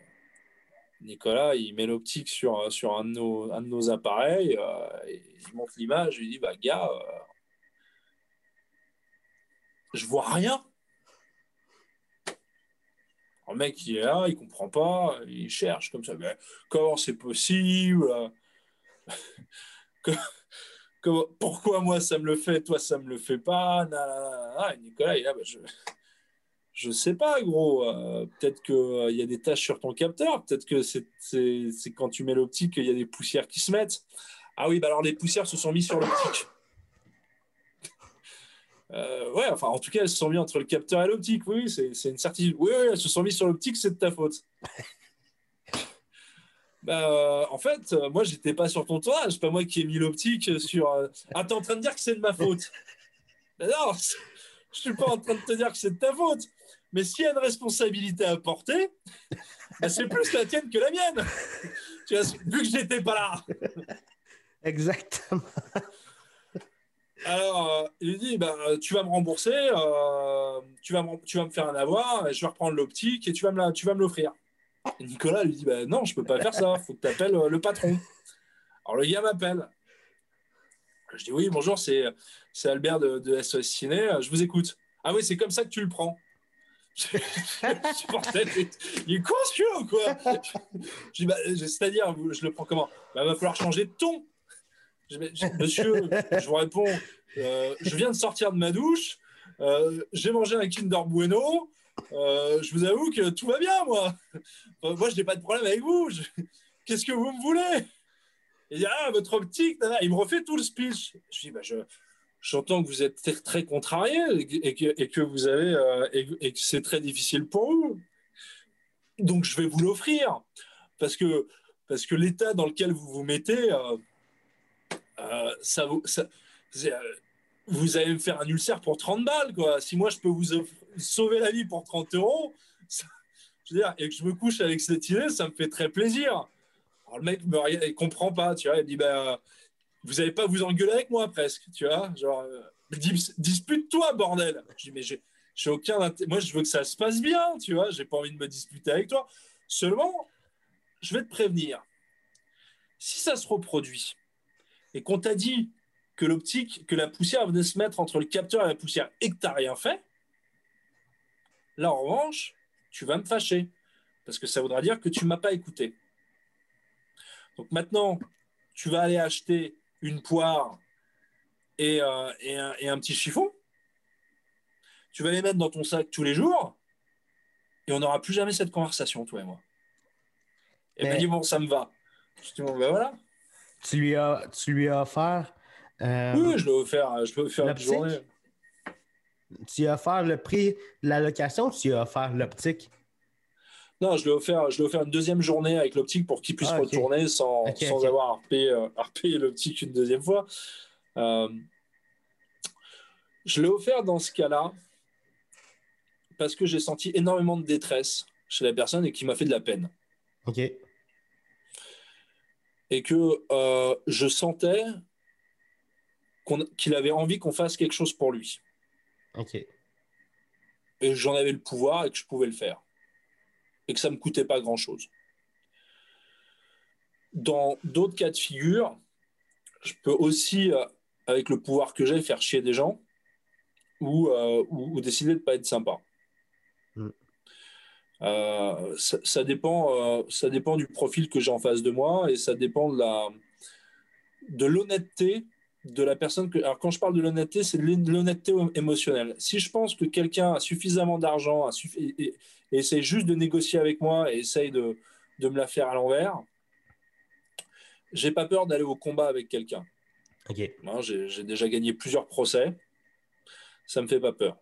Nicolas, il met l'optique sur, sur un, de nos, appareils, euh, il montre l'image, il dit Bah, gars, euh, je vois rien. Le mec, il est là, il comprend pas, il cherche comme ça. Comment c'est possible? Pourquoi moi ça me le fait, toi ça me le fait pas? Nicolas, il est là, bah, je je sais pas, gros. Euh, peut-être qu'il euh, y a des taches sur ton capteur. Peut-être que c'est quand tu mets l'optique qu'il y a des poussières qui se mettent. Ah oui, bah alors les poussières se sont mises sur l'optique. Euh, ouais, enfin, en tout cas, elles se sont mises entre le capteur et l'optique. Oui, c'est une certitude. Oui, oui, elles se sont mises sur l'optique, c'est de ta faute. bah, en fait, moi, j'étais pas sur ton toit. C'est pas moi qui ai mis l'optique sur. Ah, t'es en train de dire que c'est de ma faute. non, je suis pas en train de te dire que c'est de ta faute. Mais s'il y a une responsabilité à porter, bah, c'est plus la tienne que la mienne. Tu vois, vu que je n'étais pas là. Exactement. Alors, euh, il dit bah, Tu vas me rembourser, euh, tu, vas me, tu vas me faire un avoir, je vais reprendre l'optique et tu vas me, l'offrir. Nicolas lui dit bah, Non, je ne peux pas faire ça, il faut que tu appelles euh, le patron. Alors, le gars m'appelle. Je dis Oui, bonjour, c'est Albert de, de SOS Ciné, je vous écoute. Ah oui, c'est comme ça que tu le prends il est conscient ou quoi bah, C'est-à-dire, je le prends comment Il bah, va falloir changer de ton. Monsieur, je vous réponds, euh, je viens de sortir de ma douche, euh, j'ai mangé un Kinder Bueno, euh, je vous avoue que tout va bien, moi. moi, je n'ai pas de problème avec vous. Qu'est-ce que vous me voulez? Il dit, ah, votre optique, il me refait tout le speech. Je dis, bah, je, j'entends que vous êtes très contrarié euh, et, que c'est très difficile pour vous. Donc je vais vous l'offrir parce que l'état dans lequel vous vous mettez, euh, euh, vous, allez me faire un ulcère pour 30 balles quoi. Si moi je peux vous sauver la vie pour 30 euros, je veux dire, et que je me couche avec cette idée, ça me fait très plaisir. Le mec me comprend pas, tu vois, il dit ben vous n'allez pas vous engueuler avec moi presque, tu vois, genre euh, dispute-toi bordel. Je dis mais j'ai aucun moi je veux que ça se passe bien, tu vois, j'ai pas envie de me disputer avec toi. Seulement, je vais te prévenir. Si ça se reproduit et qu'on t'a dit que l'optique, que la poussière venait se mettre entre le capteur et la poussière et que tu n'as rien fait, là en revanche, tu vas me fâcher parce que ça voudra dire que tu m'as pas écouté. Donc maintenant, tu vas aller acheter une poire et, euh, et, un, petit chiffon. Tu vas les mettre dans ton sac tous les jours et on n'aura plus jamais cette conversation, toi et moi. Et m'a dit, bon, ça me va. Je dis, bon, ben voilà. Tu lui as, tu lui as offert. Euh, oui, je l'ai offert, je offert une journée. Tu lui as offert le prix de la location ou tu lui as offert l'optique? Non, je lui ai offert, je offert une deuxième journée avec l'optique pour qu'il puisse ah, retourner sans, sans avoir repayer, euh, l'optique une deuxième fois. Euh, je l'ai offert dans ce cas-là parce que j'ai senti énormément de détresse chez la personne et qui m'a fait de la peine. Ok. Et que euh, je sentais qu'il avait envie qu'on fasse quelque chose pour lui. Ok. Et j'en avais le pouvoir et que je pouvais le faire et que ça ne me coûtait pas grand-chose. Dans d'autres cas de figure, je peux aussi, euh, avec le pouvoir que j'ai, faire chier des gens ou, euh, ou, ou décider de ne pas être sympa. Mm. Euh, ça, ça dépend, euh, ça dépend du profil que j'ai en face de moi et ça dépend de la de l'honnêteté de la personne que. Alors quand je parle de l'honnêteté, c'est de l'honnêteté émotionnelle. Si je pense que quelqu'un a suffisamment d'argent suffi- et, et- et essaye juste de négocier avec moi et essaye de, de me la faire à l'envers, j'ai pas peur d'aller au combat avec quelqu'un. Ok. Hein, J'ai j'ai déjà gagné plusieurs procès. Ça me fait pas peur.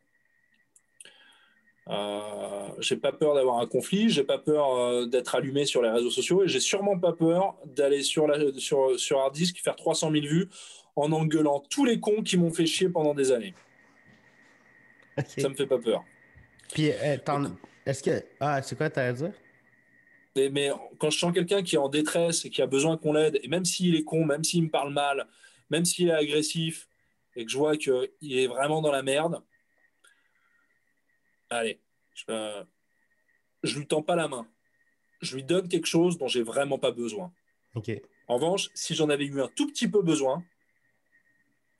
Euh, j'ai pas peur d'avoir un conflit, j'ai pas peur euh, d'être allumé sur les réseaux sociaux et j'ai sûrement pas peur d'aller sur, la, sur, sur hard disk faire 300 000 vues en engueulant tous les cons qui m'ont fait chier pendant des années. Ok. Ça me fait pas peur. Puis, euh, t'en- est-ce que. Ah, c'est quoi t'allais dire? Mais, mais quand je sens quelqu'un qui est en détresse et qui a besoin qu'on l'aide, et même s'il est con, même s'il me parle mal, même s'il est agressif, et que je vois qu'il est vraiment dans la merde, allez, je, euh, je lui tends pas la main. Je lui donne quelque chose dont j'ai vraiment pas besoin. Ok. En revanche, si j'en avais eu un tout petit peu besoin,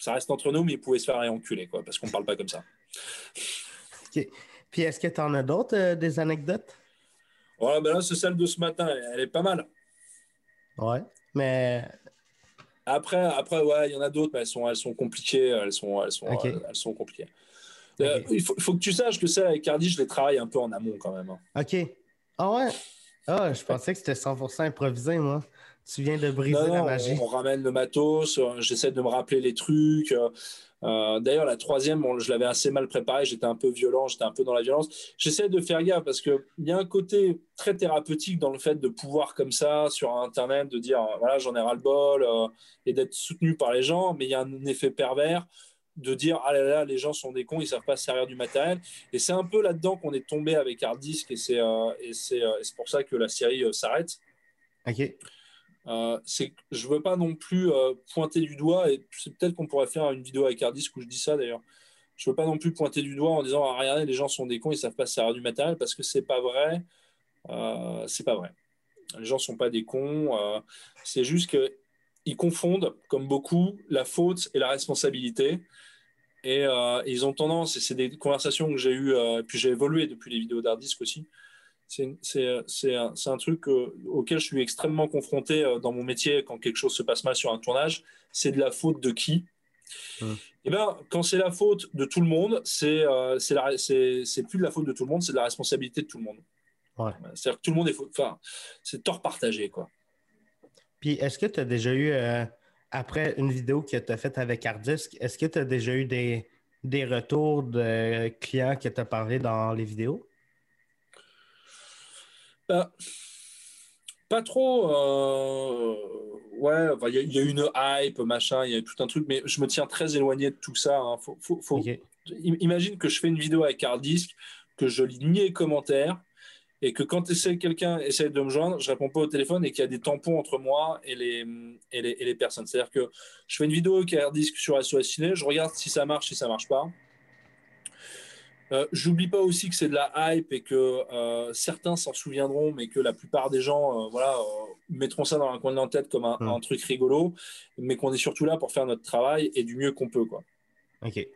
ça reste entre nous, mais il pouvait se faire enculer, quoi, parce qu'on parle pas comme ça. Puis, est-ce que t'en as d'autres, euh, des anecdotes? Voilà, ben là, c'est celle de ce matin, elle, elle est pas mal. Ouais. Mais. Après, après ouais, il y en a d'autres, mais elles sont, elles sont compliquées. Elles sont, elles sont, Ok. elles, elles sont compliquées. Euh, il, faut, faut que tu saches que ça, avec Cardi, je les travaille un peu en amont quand même. hein. Ok. Ah ouais? Ah, je pensais que c'était 100% improvisé, moi. Tu viens de briser Non, la magie. on, on ramène le matos, euh, j'essaie de me rappeler les trucs. euh, euh, D'ailleurs, la troisième, bon, je l'avais assez mal préparée, j'étais un peu violent, j'étais un peu dans la violence. J'essaie de faire gaffe parce qu'il y a un côté très thérapeutique dans le fait de pouvoir, comme ça, sur Internet, de dire voilà, j'en ai ras-le-bol euh, et d'être soutenu par les gens, mais il y a un effet pervers de dire ah là là, les gens sont des cons, ils savent pas se servir du matériel. Et c'est un peu là-dedans qu'on est tombé avec Hard Disk et c'est euh, et c'est pour ça que la série s'arrête. Ok. Euh, c'est je veux pas non plus euh, pointer du doigt et c'est peut-être qu'on pourrait faire une vidéo avec Harddisk où je dis ça d'ailleurs. Je veux pas non plus pointer du doigt en disant ah, regardez les gens sont des cons ils savent pas se servir du matériel parce que c'est pas vrai. Euh, c'est pas vrai. Les gens sont pas des cons. euh, c'est juste que ils confondent comme beaucoup la faute et la responsabilité. Et euh, ils ont tendance, et c'est des conversations que j'ai eues, puis j'ai évolué depuis les vidéos d'Hardisk aussi, c'est c'est- un, truc euh, auquel je suis extrêmement confronté euh, dans mon métier quand quelque chose se passe mal sur un tournage. C'est de la faute de qui? Hum. Eh ben, quand c'est la faute de tout le monde, c'est euh, c'est plus de la faute de tout le monde, c'est de la responsabilité de tout le monde. Ouais. C'est-à-dire que tout le monde est. Enfin, c'est tort partagé, quoi. Puis, est-ce que tu as déjà eu, euh, après une vidéo que tu as faite avec Hardisk, est-ce que tu as déjà eu des, des retours de clients que tu as parlé dans les vidéos? Bah, pas trop. euh, Ouais, enfin, il y, a- y a eu une hype, machin, il y a eu tout un truc, mais je me tiens très éloigné de tout ça. hein. Faut, Imagine que je fais une vidéo avec Hardisk, que je lis ni les commentaires, et que quand quelqu'un essaie de me joindre, je réponds pas au téléphone et qu'il y a des tampons entre moi et les, et les, et les personnes. C'est-à-dire que je fais une vidéo avec Hardisk sur SOS Ciné, je regarde si ça marche, si ça marche pas. Euh, J'oublie pas aussi que c'est de la hype et que euh, certains s'en souviendront, mais que la plupart des gens euh, voilà, mettront ça dans un coin de leur tête comme un, Mm. un truc rigolo, mais qu'on est surtout là pour faire notre travail et du mieux qu'on peut. Quoi. OK.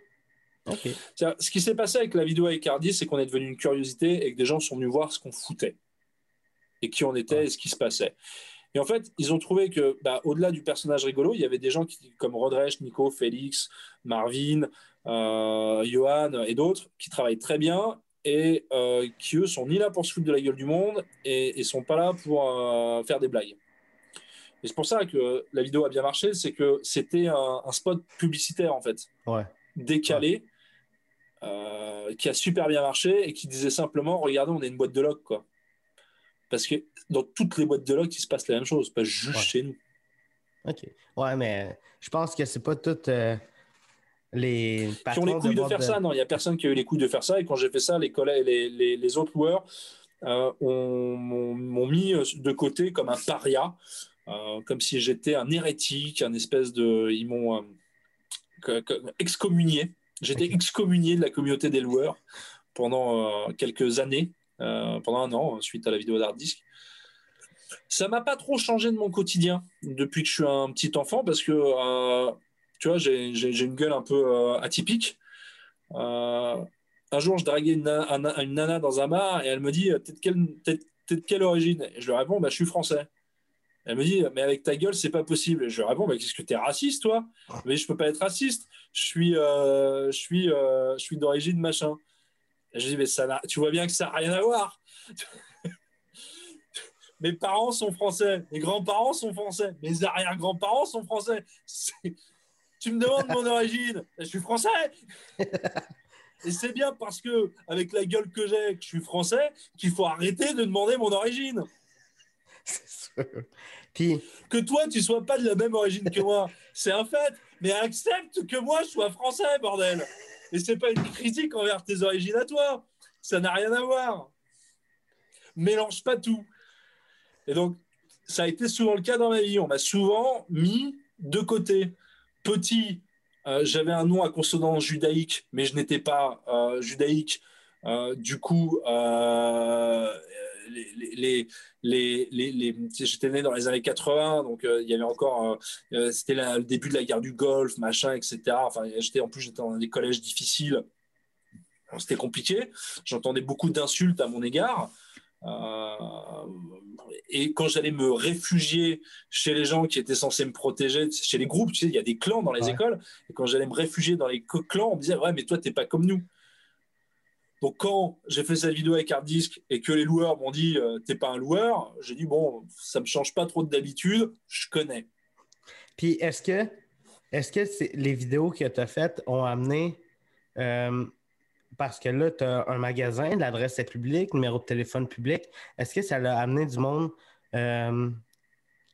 OK. C'est-à-dire, Ce qui s'est passé avec la vidéo avec Hardy, c'est qu'on est devenu une curiosité et que des gens sont venus voir ce qu'on foutait et qui on était et ce qui se passait. Et en fait, ils ont trouvé que, bah, au-delà du personnage rigolo, il y avait des gens qui, comme Rodresh, Nico, Félix, Marvin, Johan et d'autres, qui travaillent très bien et euh, qui, eux, sont ni là pour se foutre de la gueule du monde et, et sont pas là pour euh, faire des blagues. Et c'est pour ça que la vidéo a bien marché, c'est que c'était un, un spot publicitaire, en fait Ouais. décalé euh, qui a super bien marché et qui disait simplement regardez on est une boîte de log quoi parce que dans toutes les boîtes de log il se passe la même chose pas juste Ouais. chez nous OK. Ouais, mais je pense que c'est pas euh, les qui ont les couilles de faire ça non il y a personne qui a eu les couilles de faire ça. Et quand j'ai fait ça les collègues les, les, les autres loueurs euh, ont- m'ont mis de côté comme un paria euh, comme si j'étais un hérétique un espèce de ils m'ont euh, excommunié. J'étais excommunié de la communauté des loueurs pendant euh, quelques années euh, pendant un an suite à la vidéo d'Hard Disk ça m'a pas trop changé de mon quotidien depuis que je suis un petit enfant parce que euh, tu vois j'ai une gueule un peu euh, atypique Euh, un jour, je draguais une, nana, dans un bar et elle me dit T'es de quelle, quelle origine? Je lui réponds bah, Je suis français. Elle me dit Mais avec ta gueule, c'est pas possible. Je lui réponds bah, Qu'est-ce que t'es raciste, toi? Mais je peux pas être raciste. Je suis, euh, je suis, je suis d'origine machin. Et je dis Mais ça tu vois bien que ça n'a rien à voir. mes parents sont français, mes grands-parents sont français, mes arrière-grands-parents sont français. Tu me demandes mon origine, je suis français. Et c'est bien parce que, avec la gueule que j'ai, que je suis français, qu'il faut arrêter de demander mon origine. Puis... Que toi, tu sois pas de la même origine que moi, c'est un fait. Mais accepte que moi, je sois français, bordel. Et c'est pas une critique envers tes origines à toi. Ça n'a rien à voir. Mélange pas tout. Et donc, ça a été souvent le cas dans ma vie. On m'a souvent mis de côté. Petit, euh, j'avais un nom à consonance judaïque, mais je n'étais pas euh, judaïque. Euh, du coup, j'étais né dans les années 80, donc il y avait encore, c'était le début de la guerre du Golfe, machin, etc. Enfin, j'étais en plus j'étais dans des collèges difficiles, c'était compliqué. J'entendais beaucoup d'insultes à mon égard. Euh, et quand j'allais me réfugier chez les gens qui étaient censés me protéger, chez les groupes, tu sais, il y a des clans dans les écoles, et quand j'allais me réfugier dans les clans, on me disait Ouais, mais toi, t'es pas comme nous. Donc, quand j'ai fait cette vidéo avec Harddisk et que les loueurs m'ont dit euh, T'es pas un loueur, j'ai dit Bon, ça me change pas trop d'habitude, je connais. Puis, est-ce que, est-ce que les vidéos que tu as faites ont amené euh, parce que là, tu as un magasin, l'adresse est publique, numéro de téléphone public. Est-ce que ça l'a amené du monde euh,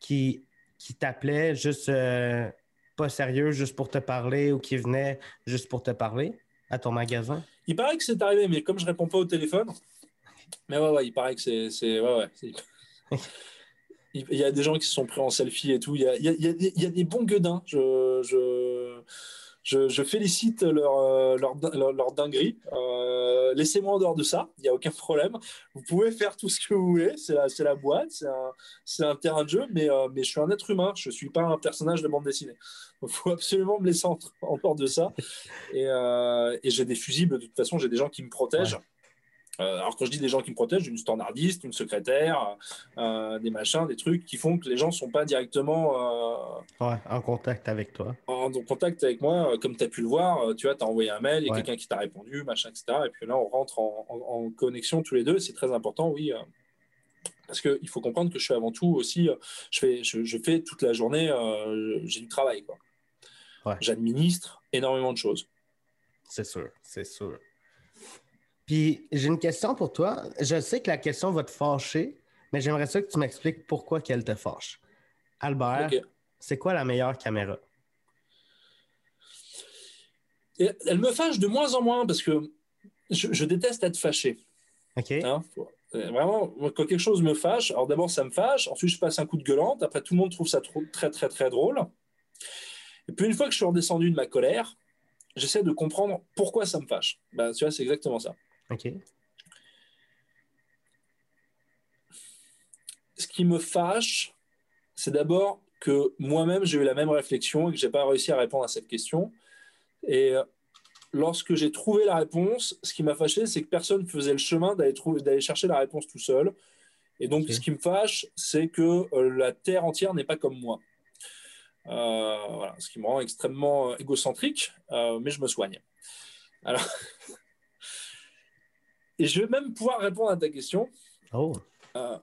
qui, qui t'appelait juste euh, pas sérieux, juste pour te parler ou qui venait juste pour te parler à ton magasin? Il paraît que c'est arrivé, mais comme je réponds pas au téléphone, mais ouais, ouais, il paraît que c'est. Ouais, ouais, il y a des gens qui se sont pris en selfie et tout. Il y a, il y a, il y a des bons gueudins. Je, je, je, félicite leur, euh, leur, leur, dinguerie. Euh, laissez-moi en dehors de ça, il n'y a aucun problème. Vous pouvez faire tout ce que vous voulez, c'est la, la, boîte, c'est un, un, terrain de jeu, mais, euh, mais je suis un être humain, je ne suis pas un personnage de bande dessinée. Il faut absolument me laisser en, en dehors de ça. Et, et j'ai des fusibles, de toute façon, j'ai des gens qui me protègent. Euh, alors quand je dis des gens qui me protègent, une standardiste, une secrétaire, euh, des machins, des trucs qui font que les gens ne sont pas directement euh, en contact avec toi. En, contact avec moi, comme tu as pu le voir, tu vois, tu as envoyé un mail, il y a quelqu'un qui t'a répondu, machin, etc. Et puis là, on rentre en, connexion tous les deux, c'est très important, oui. parce qu'il faut comprendre que je suis avant tout aussi, je fais, je, fais toute la journée, j'ai du travail. J'administre énormément de choses. C'est sûr, c'est sûr. Puis j'ai une question pour toi. Je sais que la question va te fâcher, mais j'aimerais ça que tu m'expliques pourquoi qu'elle te fâche. Albert, c'est quoi la meilleure caméra? elle me fâche de moins en moins parce que je, déteste être fâché. OK. Hein, euh, vraiment, quand quelque chose me fâche, alors d'abord ça me fâche, ensuite je passe un coup de gueulante, après tout le monde trouve ça très très très drôle. Et puis une fois que je suis redescendu de ma colère, j'essaie de comprendre pourquoi ça me fâche. Ben, tu vois, c'est exactement ça. OK. Ce qui me fâche, c'est d'abord que moi-même, j'ai eu la même réflexion et que je n'ai pas réussi à répondre à cette question. Et euh, lorsque j'ai trouvé la réponse, ce qui m'a fâché, c'est que personne ne faisait le chemin d'aller, chercher la réponse tout seul. Et donc, ce qui me fâche, c'est que euh, la Terre entière n'est pas comme moi. Euh, voilà, ce qui me rend extrêmement égocentrique, mais je me soigne. Alors, Et je vais même pouvoir répondre à ta question. Oh. Euh,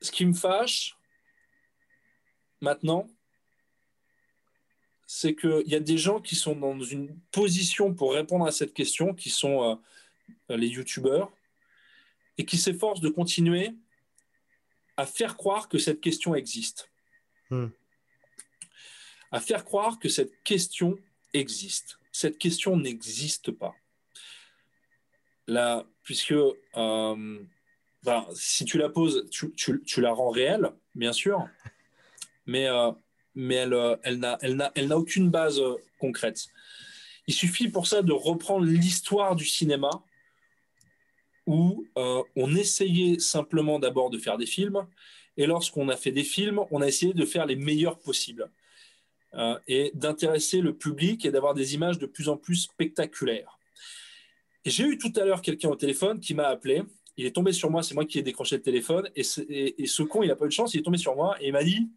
ce qui me fâche maintenant, c'est qu'il y a des gens qui sont dans une position pour répondre à cette question, qui sont euh, les youtubeurs, et qui s'efforcent de continuer à faire croire que cette question existe. Hmm. À faire croire que cette question existe cette question n'existe pas. Là, puisque euh, ben, si tu la poses, tu, la rends réelle, bien sûr, mais, euh, euh, elle n'a aucune base concrète. Il suffit pour ça de reprendre l'histoire du cinéma où on essayait simplement d'abord de faire des films, et lorsqu'on a fait des films, on a essayé de faire les meilleurs possibles. Euh, et d'intéresser le public et d'avoir des images de plus en plus spectaculaires. Et j'ai eu tout à l'heure quelqu'un au téléphone qui m'a appelé. Il est tombé sur moi, c'est moi qui ai décroché le téléphone. Et, et ce con, il n'a pas eu de chance, il est tombé sur moi et il m'a dit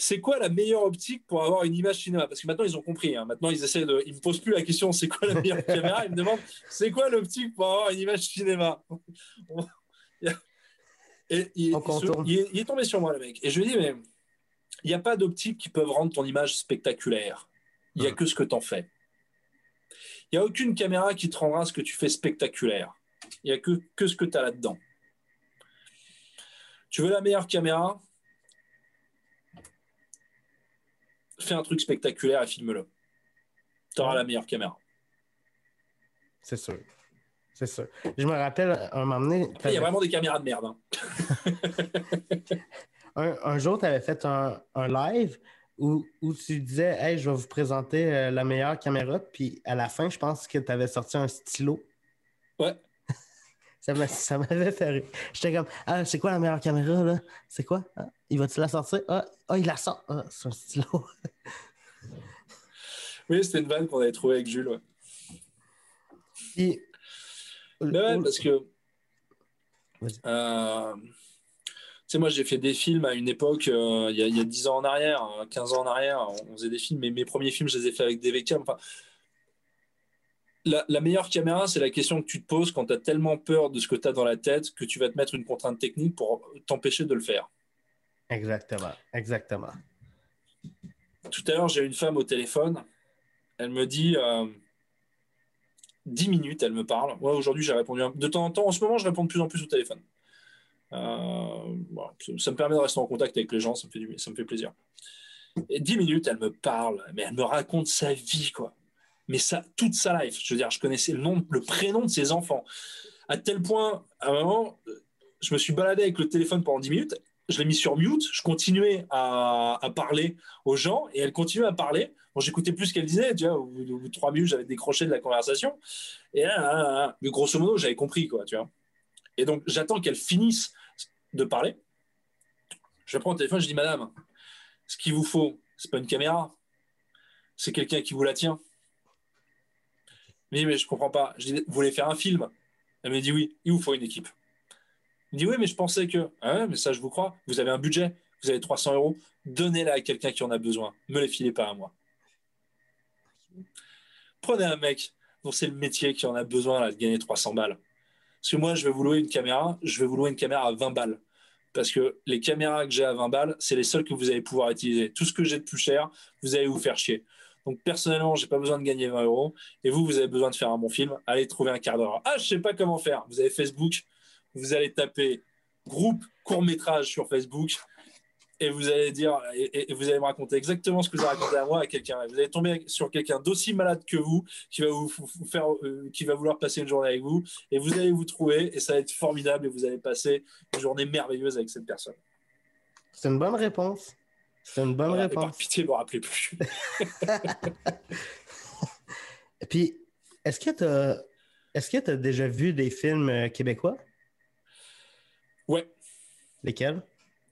c'est quoi la meilleure optique pour avoir une image cinéma? Parce que maintenant, ils ont compris. Hein. Maintenant, ils essaient de. Ils me posent plus la question c'est quoi la meilleure caméra? Ils me demandent c'est quoi l'optique pour avoir une image cinéma? Et il, est tombé sur moi, le mec. Et je lui ai dit mais il n'y a pas d'optique qui peuvent rendre ton image spectaculaire. Il n'y a que ce que tu en fais. Il n'y a aucune caméra qui te rendra ce que tu fais spectaculaire. Il n'y a que, que ce que tu as là-dedans. Tu veux la meilleure caméra? Fais un truc spectaculaire et filme-le. Tu auras la meilleure caméra. C'est sûr. C'est sûr. Je me rappelle un moment donné. Il y a vraiment des caméras de merde. Hein. un, jour, tu avais fait un, live où, tu disais Hey, je vais vous présenter euh, la meilleure caméra. Puis à la fin, je pense que tu avais sorti un stylo. Ouais. ça m'avait fait rire. J'étais comme Ah, c'est quoi la meilleure caméra là? C'est quoi? Ah, il va-tu la sortir? Ah, ah, il la sort. Ah, c'est un stylo. oui, c'était une vanne qu'on avait trouvée avec Jules. Ouais. Ouais, parce que. Euh, sais, moi, j'ai fait des films à une époque, euh, il y, a 10 ans en arrière, 15 ans en arrière, on faisait des films, mais mes premiers films, je les ai faits avec des webcams. Enfin, la, la, meilleure caméra, c'est la question que tu te poses quand tu as tellement peur de ce que tu as dans la tête que tu vas te mettre une contrainte technique pour t'empêcher de le faire. Exactement, exactement. Tout à l'heure, j'ai une femme au téléphone. Elle me dit euh, 10 minutes, elle me parle. Moi, aujourd'hui, j'ai répondu de temps en temps. En ce moment, je réponds de plus en plus au téléphone. Euh, ça me permet de rester en contact avec les gens, ça me fait, ça me fait plaisir. Et 10 minutes, elle me parle, mais elle me raconte sa vie, quoi. Mais ça, toute sa life. Je veux dire, je connaissais le nom, le prénom de ses enfants. À tel point, à un moment, je me suis baladé avec le téléphone pendant 10 minutes je l'ai mis sur mute, je continuais à, parler aux gens et elle continuait à parler. Bon, j'écoutais plus ce qu'elle disait, tu vois, au bout de trois minutes, j'avais décroché de la conversation. Et là, mais grosso modo, j'avais compris, quoi, tu vois. Et donc, j'attends qu'elle finisse de parler. Je prends le téléphone, je dis, madame, ce qu'il vous faut, c'est pas une caméra, c'est quelqu'un qui vous la tient. Mais, mais je comprends pas. Je dis, vous voulez faire un film? Elle me dit oui, il vous faut une équipe. Il dit oui, mais je pensais que. Ah mais ça, je vous crois. Vous avez un budget, vous avez 300 euros, donnez-la à quelqu'un qui en a besoin. Me les filez pas à moi. Prenez un mec dont c'est le métier qui en a besoin là, de gagner 300 balles. Parce que moi, je vais vous louer une caméra, je vais vous louer une caméra à 20 balles. Parce que les caméras que j'ai à 20 balles, c'est les seules que vous allez pouvoir utiliser. Tout ce que j'ai de plus cher, vous allez vous faire chier. Donc personnellement, j'ai pas besoin de gagner 20 euros. Et vous, vous avez besoin de faire un bon film. Allez trouver un quart d'heure. Ah, je sais pas comment faire. Vous avez Facebook, vous allez taper groupe court métrage sur Facebook et vous allez dire et, vous allez me raconter exactement ce que vous avez raconté à moi à quelqu'un. Vous allez tomber sur quelqu'un d'aussi malade que vous qui va vous, faire, euh, qui va vouloir passer une journée avec vous et vous allez vous trouver et ça va être formidable et vous allez passer une journée merveilleuse avec cette personne. C'est une bonne réponse. C'est une bonne réponse. Par pitié, ne me rappelez plus. et puis, est-ce que tu as, est-ce que tu as déjà vu des films euh, québécois? Ouais. Lesquels?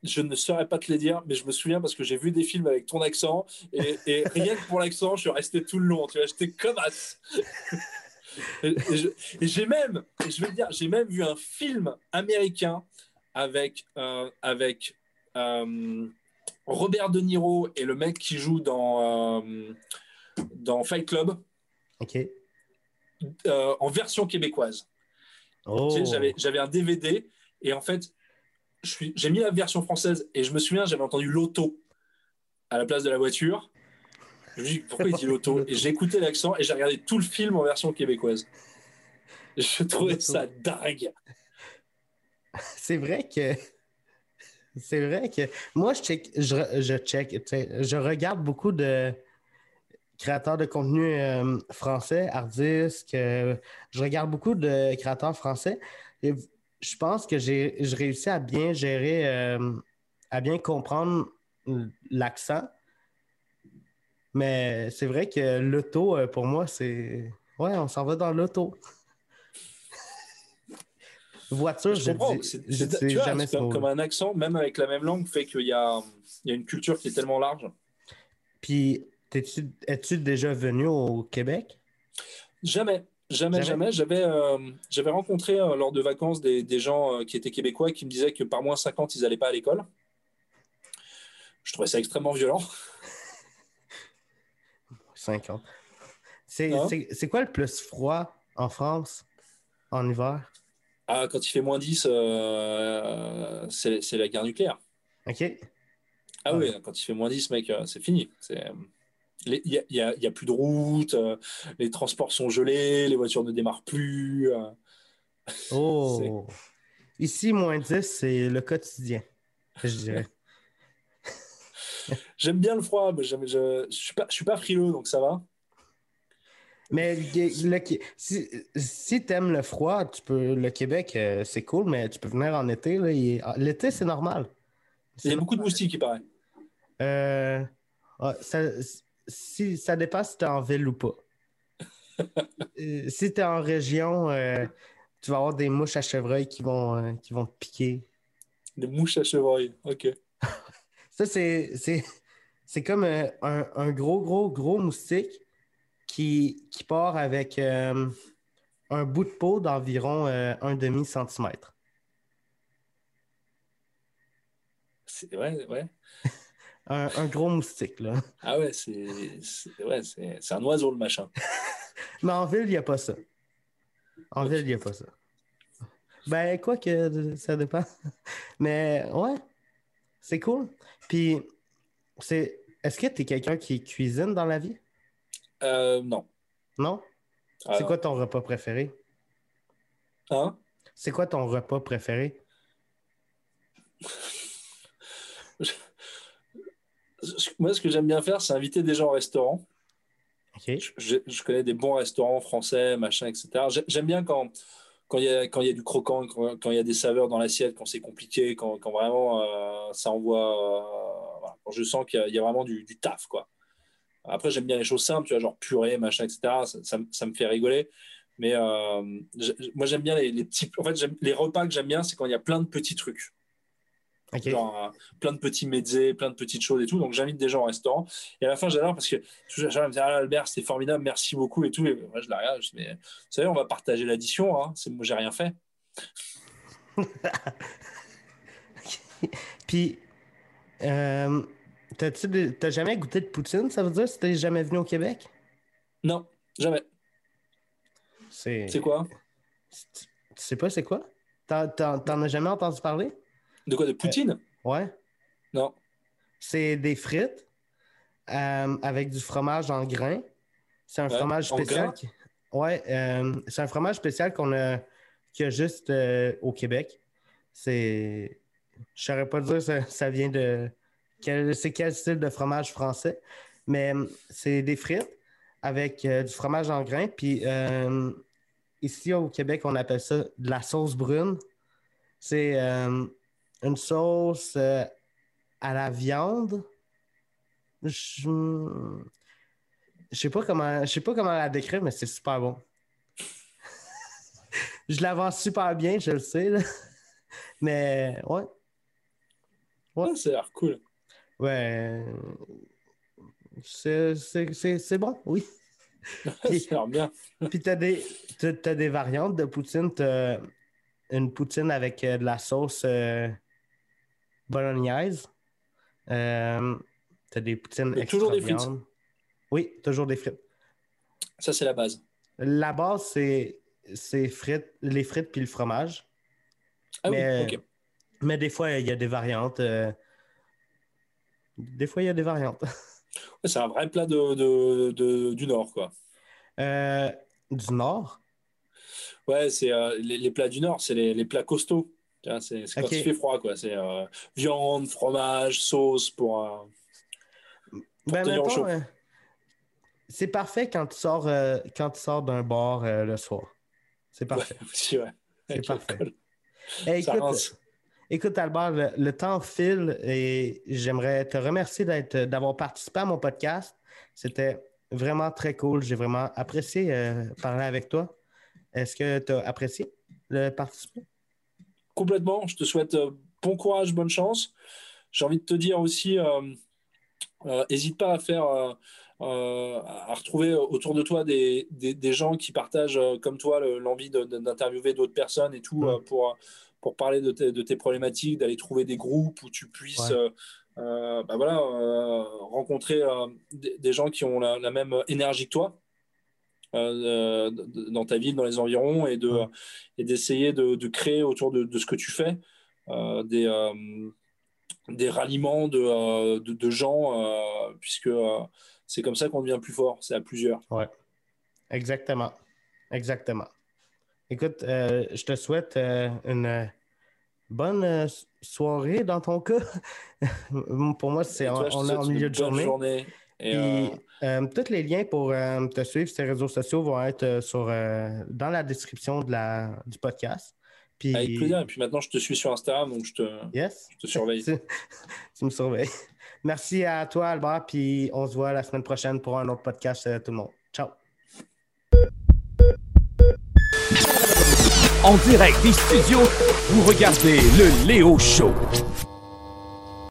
Je ne saurais pas te les dire, mais je me souviens parce que j'ai vu des films avec ton accent et, rien que pour l'accent, je suis resté tout le long. Tu vois, j'étais comme as. et, j'ai même, je vais dire, j'ai même vu un film américain avec euh, avec euh, Robert De Niro et le mec qui joue dans euh, dans Fight Club. Ok. en version québécoise. Oh. j'avais un DVD et en fait, j'ai mis la version française et je me souviens, j'avais entendu l'auto à la place de la voiture. Je me dis pourquoi il dit l'auto? Et j'ai écouté l'accent et j'ai regardé tout le film en version québécoise. Je trouvais ça dingue. C'est vrai que. C'est vrai que. Moi, je check, je, check, je regarde beaucoup de créateurs de contenu euh, français, artistes. je regarde beaucoup de créateurs français. Et je pense que j'ai réussi à bien gérer, euh, à bien comprendre l'accent. Mais c'est vrai que l'auto, euh, pour moi, c'est. Ouais, on s'en va dans l'auto. Voiture, je, dis, jamais comme, comme un accent, même avec la même langue, fait qu'il y y a une culture qui est tellement large. Puis, es-tu déjà venu au Québec? Jamais, jamais, Jamais? J'avais euh, j'avais rencontré euh, lors de vacances des, des gens euh, qui étaient québécois qui me disaient que par moins 50, ils n'allaient pas à l'école. Je trouvais ça extrêmement violent. 50. C'est Hein? c'est- c'est quoi le plus froid en France en hiver? Ah, quand il fait moins 10, euh, c'est la guerre nucléaire. OK? Ah Ouais. oui, quand il fait moins 10, mec, c'est fini. C'est, Il n'y a, y a- il y a plus de route, euh, les transports sont gelés, les voitures ne démarrent plus. euh. Oh! Ici, moins 10, c'est le quotidien, je dirais. J'aime bien le froid, mais je ne suis, pas- je suis pas frileux, donc ça va. Mais le- si, si t'aimes le froid, tu peux, le Québec, euh, c'est cool, mais tu peux venir en été. là, il- L'été, c'est normal. Il y a beaucoup de moustiques, il paraît. Euh, ah, ça, si, ça dépend si tu es en ville ou pas. Euh, si tu es en région, euh, tu vas avoir des mouches à chevreuil qui vont, euh, qui vont te piquer. Des mouches à chevreuil. Ok. Ça, c'est, c'est, c'est comme un, un gros, gros, gros moustique qui, qui part avec euh, un bout de peau d'environ un demi-centimètre. C'est- Ouais, ouais. Un, un gros moustique, là. Ah ouais, c'est ouais, un oiseau, le machin. Mais en ville, il n'y a pas ça. En ville, il n'y a pas ça. Ben, quoi que ça dépend. Mais ouais, c'est cool. Puis, c'est. Est-ce que tu es quelqu'un qui cuisine dans la vie? Euh, non. Non? Ah, C'est quoi ton repas préféré? Hein? C'est quoi ton repas préféré? Moi, ce que j'aime bien faire, c'est inviter des gens au restaurant. Je, connais des bons restaurants français, machin, etc. J'ai- J'aime bien quand quand il y a quand il y a du croquant, quand, quand il y a des saveurs dans l'assiette, quand c'est compliqué, quand, quand vraiment euh, ça envoie. euh, voilà, quand je sens qu'il y, a- il y a vraiment du, du taf, quoi. Après, j'aime bien les choses simples, tu vois, genre purée, machin, etc. Ça, ça me- ça me fait rigoler. Mais euh, moi, j'aime bien les, les petits. En fait, les repas que j'aime bien, c'est quand il y a plein de petits trucs. Genre euh, plein de petits mezzés, plein de petites choses et tout. Donc j'invite des gens au restaurant. Et à la fin, j'adore parce que toujours, me dire, ah, Albert, c'était formidable, merci beaucoup et tout. Et moi, je la regarde, je dis, mais vous savez, on va partager l'addition. Hein. C'est, moi, j'ai rien fait. Puis, euh, t'as-tu des- t'as jamais goûté de poutine, ça veut dire, si t'es jamais venu au Québec? Non, jamais. C'est. C'est quoi? Tu sais pas c'est quoi? T'en, t'en- t'en as jamais entendu parler? De quoi De Poutine? Ouais. Non. C'est des frites euh, avec du fromage en grains. C'est un Ouais, fromage spécial. Ouais, euh, c'est un fromage spécial qu'on a, y a juste euh, au Québec. C'est. Je saurais pas dire ça, ça vient de. Quel... C'est quel style de fromage français. Mais euh, c'est des frites avec euh, du fromage en grains. Puis euh, ici au Québec, on appelle ça de la sauce brune. C'est euh, une sauce euh, à la viande. Je je sais pas comment je sais pas comment la décrire, mais c'est super bon. je la vends super bien, je le sais. là. Mais ouais. Ouais. Ça a l'air cool. Ouais. C'est bon, oui. ça a l'air bien. Puis t'as des, t'as des variantes de poutine. T'as une poutine avec euh, de la sauce euh, bolognaise. Euh, t'as des poutines extra toujours des frites. Oui, toujours des frites. Ça, c'est la base. La base, c'est, c'est frites, les frites puis le fromage. Ah Mais- oui, ok. Mais des fois, il y a des variantes. euh, Des fois, il y a des variantes. C'est un vrai plat de, de- de- du Nord, quoi. Euh, du Nord? Ouais, c'est euh, les, les plats du Nord, c'est les, les plats costauds. C'est quand Ok. il fait froid, quoi. C'est euh, viande, fromage, sauce pour. euh, Ben, tenir mettons, euh, c'est parfait quand tu sors, quand tu sors d'un bar le soir. C'est parfait. Ouais, aussi, ouais. C'est parfait. Hey, Ça écoute, écoute, Albert, le, le temps file et j'aimerais te remercier d'être, d'avoir participé à mon podcast. C'était vraiment très cool. J'ai vraiment apprécié parler avec toi. Est-ce que tu as apprécié le participer? Complètement. Je te souhaite euh, bon courage, bonne chance. J'ai envie de te dire aussi, euh, n'hésite pas à faire, à retrouver autour de toi des, des, gens qui partagent comme toi l'envie d'interviewer d'autres personnes et tout pour, pour parler de, de tes problématiques, d'aller trouver des groupes où tu puisses bah voilà, rencontrer des, gens qui ont la, même énergie que toi. Dans ta ville, dans les environs, et de et d'essayer de, de, créer autour de, de, ce que tu fais des, des ralliements de, euh, de, gens, euh, puisque euh, c'est comme ça qu'on devient plus fort, c'est à plusieurs. Ouais, exactement. Exactement. Écoute, je te souhaite une bonne soirée dans ton cas. pour moi, c'est on, est en milieu de journée. Et, tous les liens pour te suivre sur les réseaux sociaux vont être sur, dans la description de la, du podcast. Puis... Avec plaisir. Et puis maintenant, je te suis sur Instagram, donc je te, yes. je te surveille. tu me surveilles. Merci à toi, Albert. Puis on se voit la semaine prochaine pour un autre podcast, euh, tout le monde. Ciao. En direct des studios, vous regardez le Léo Show.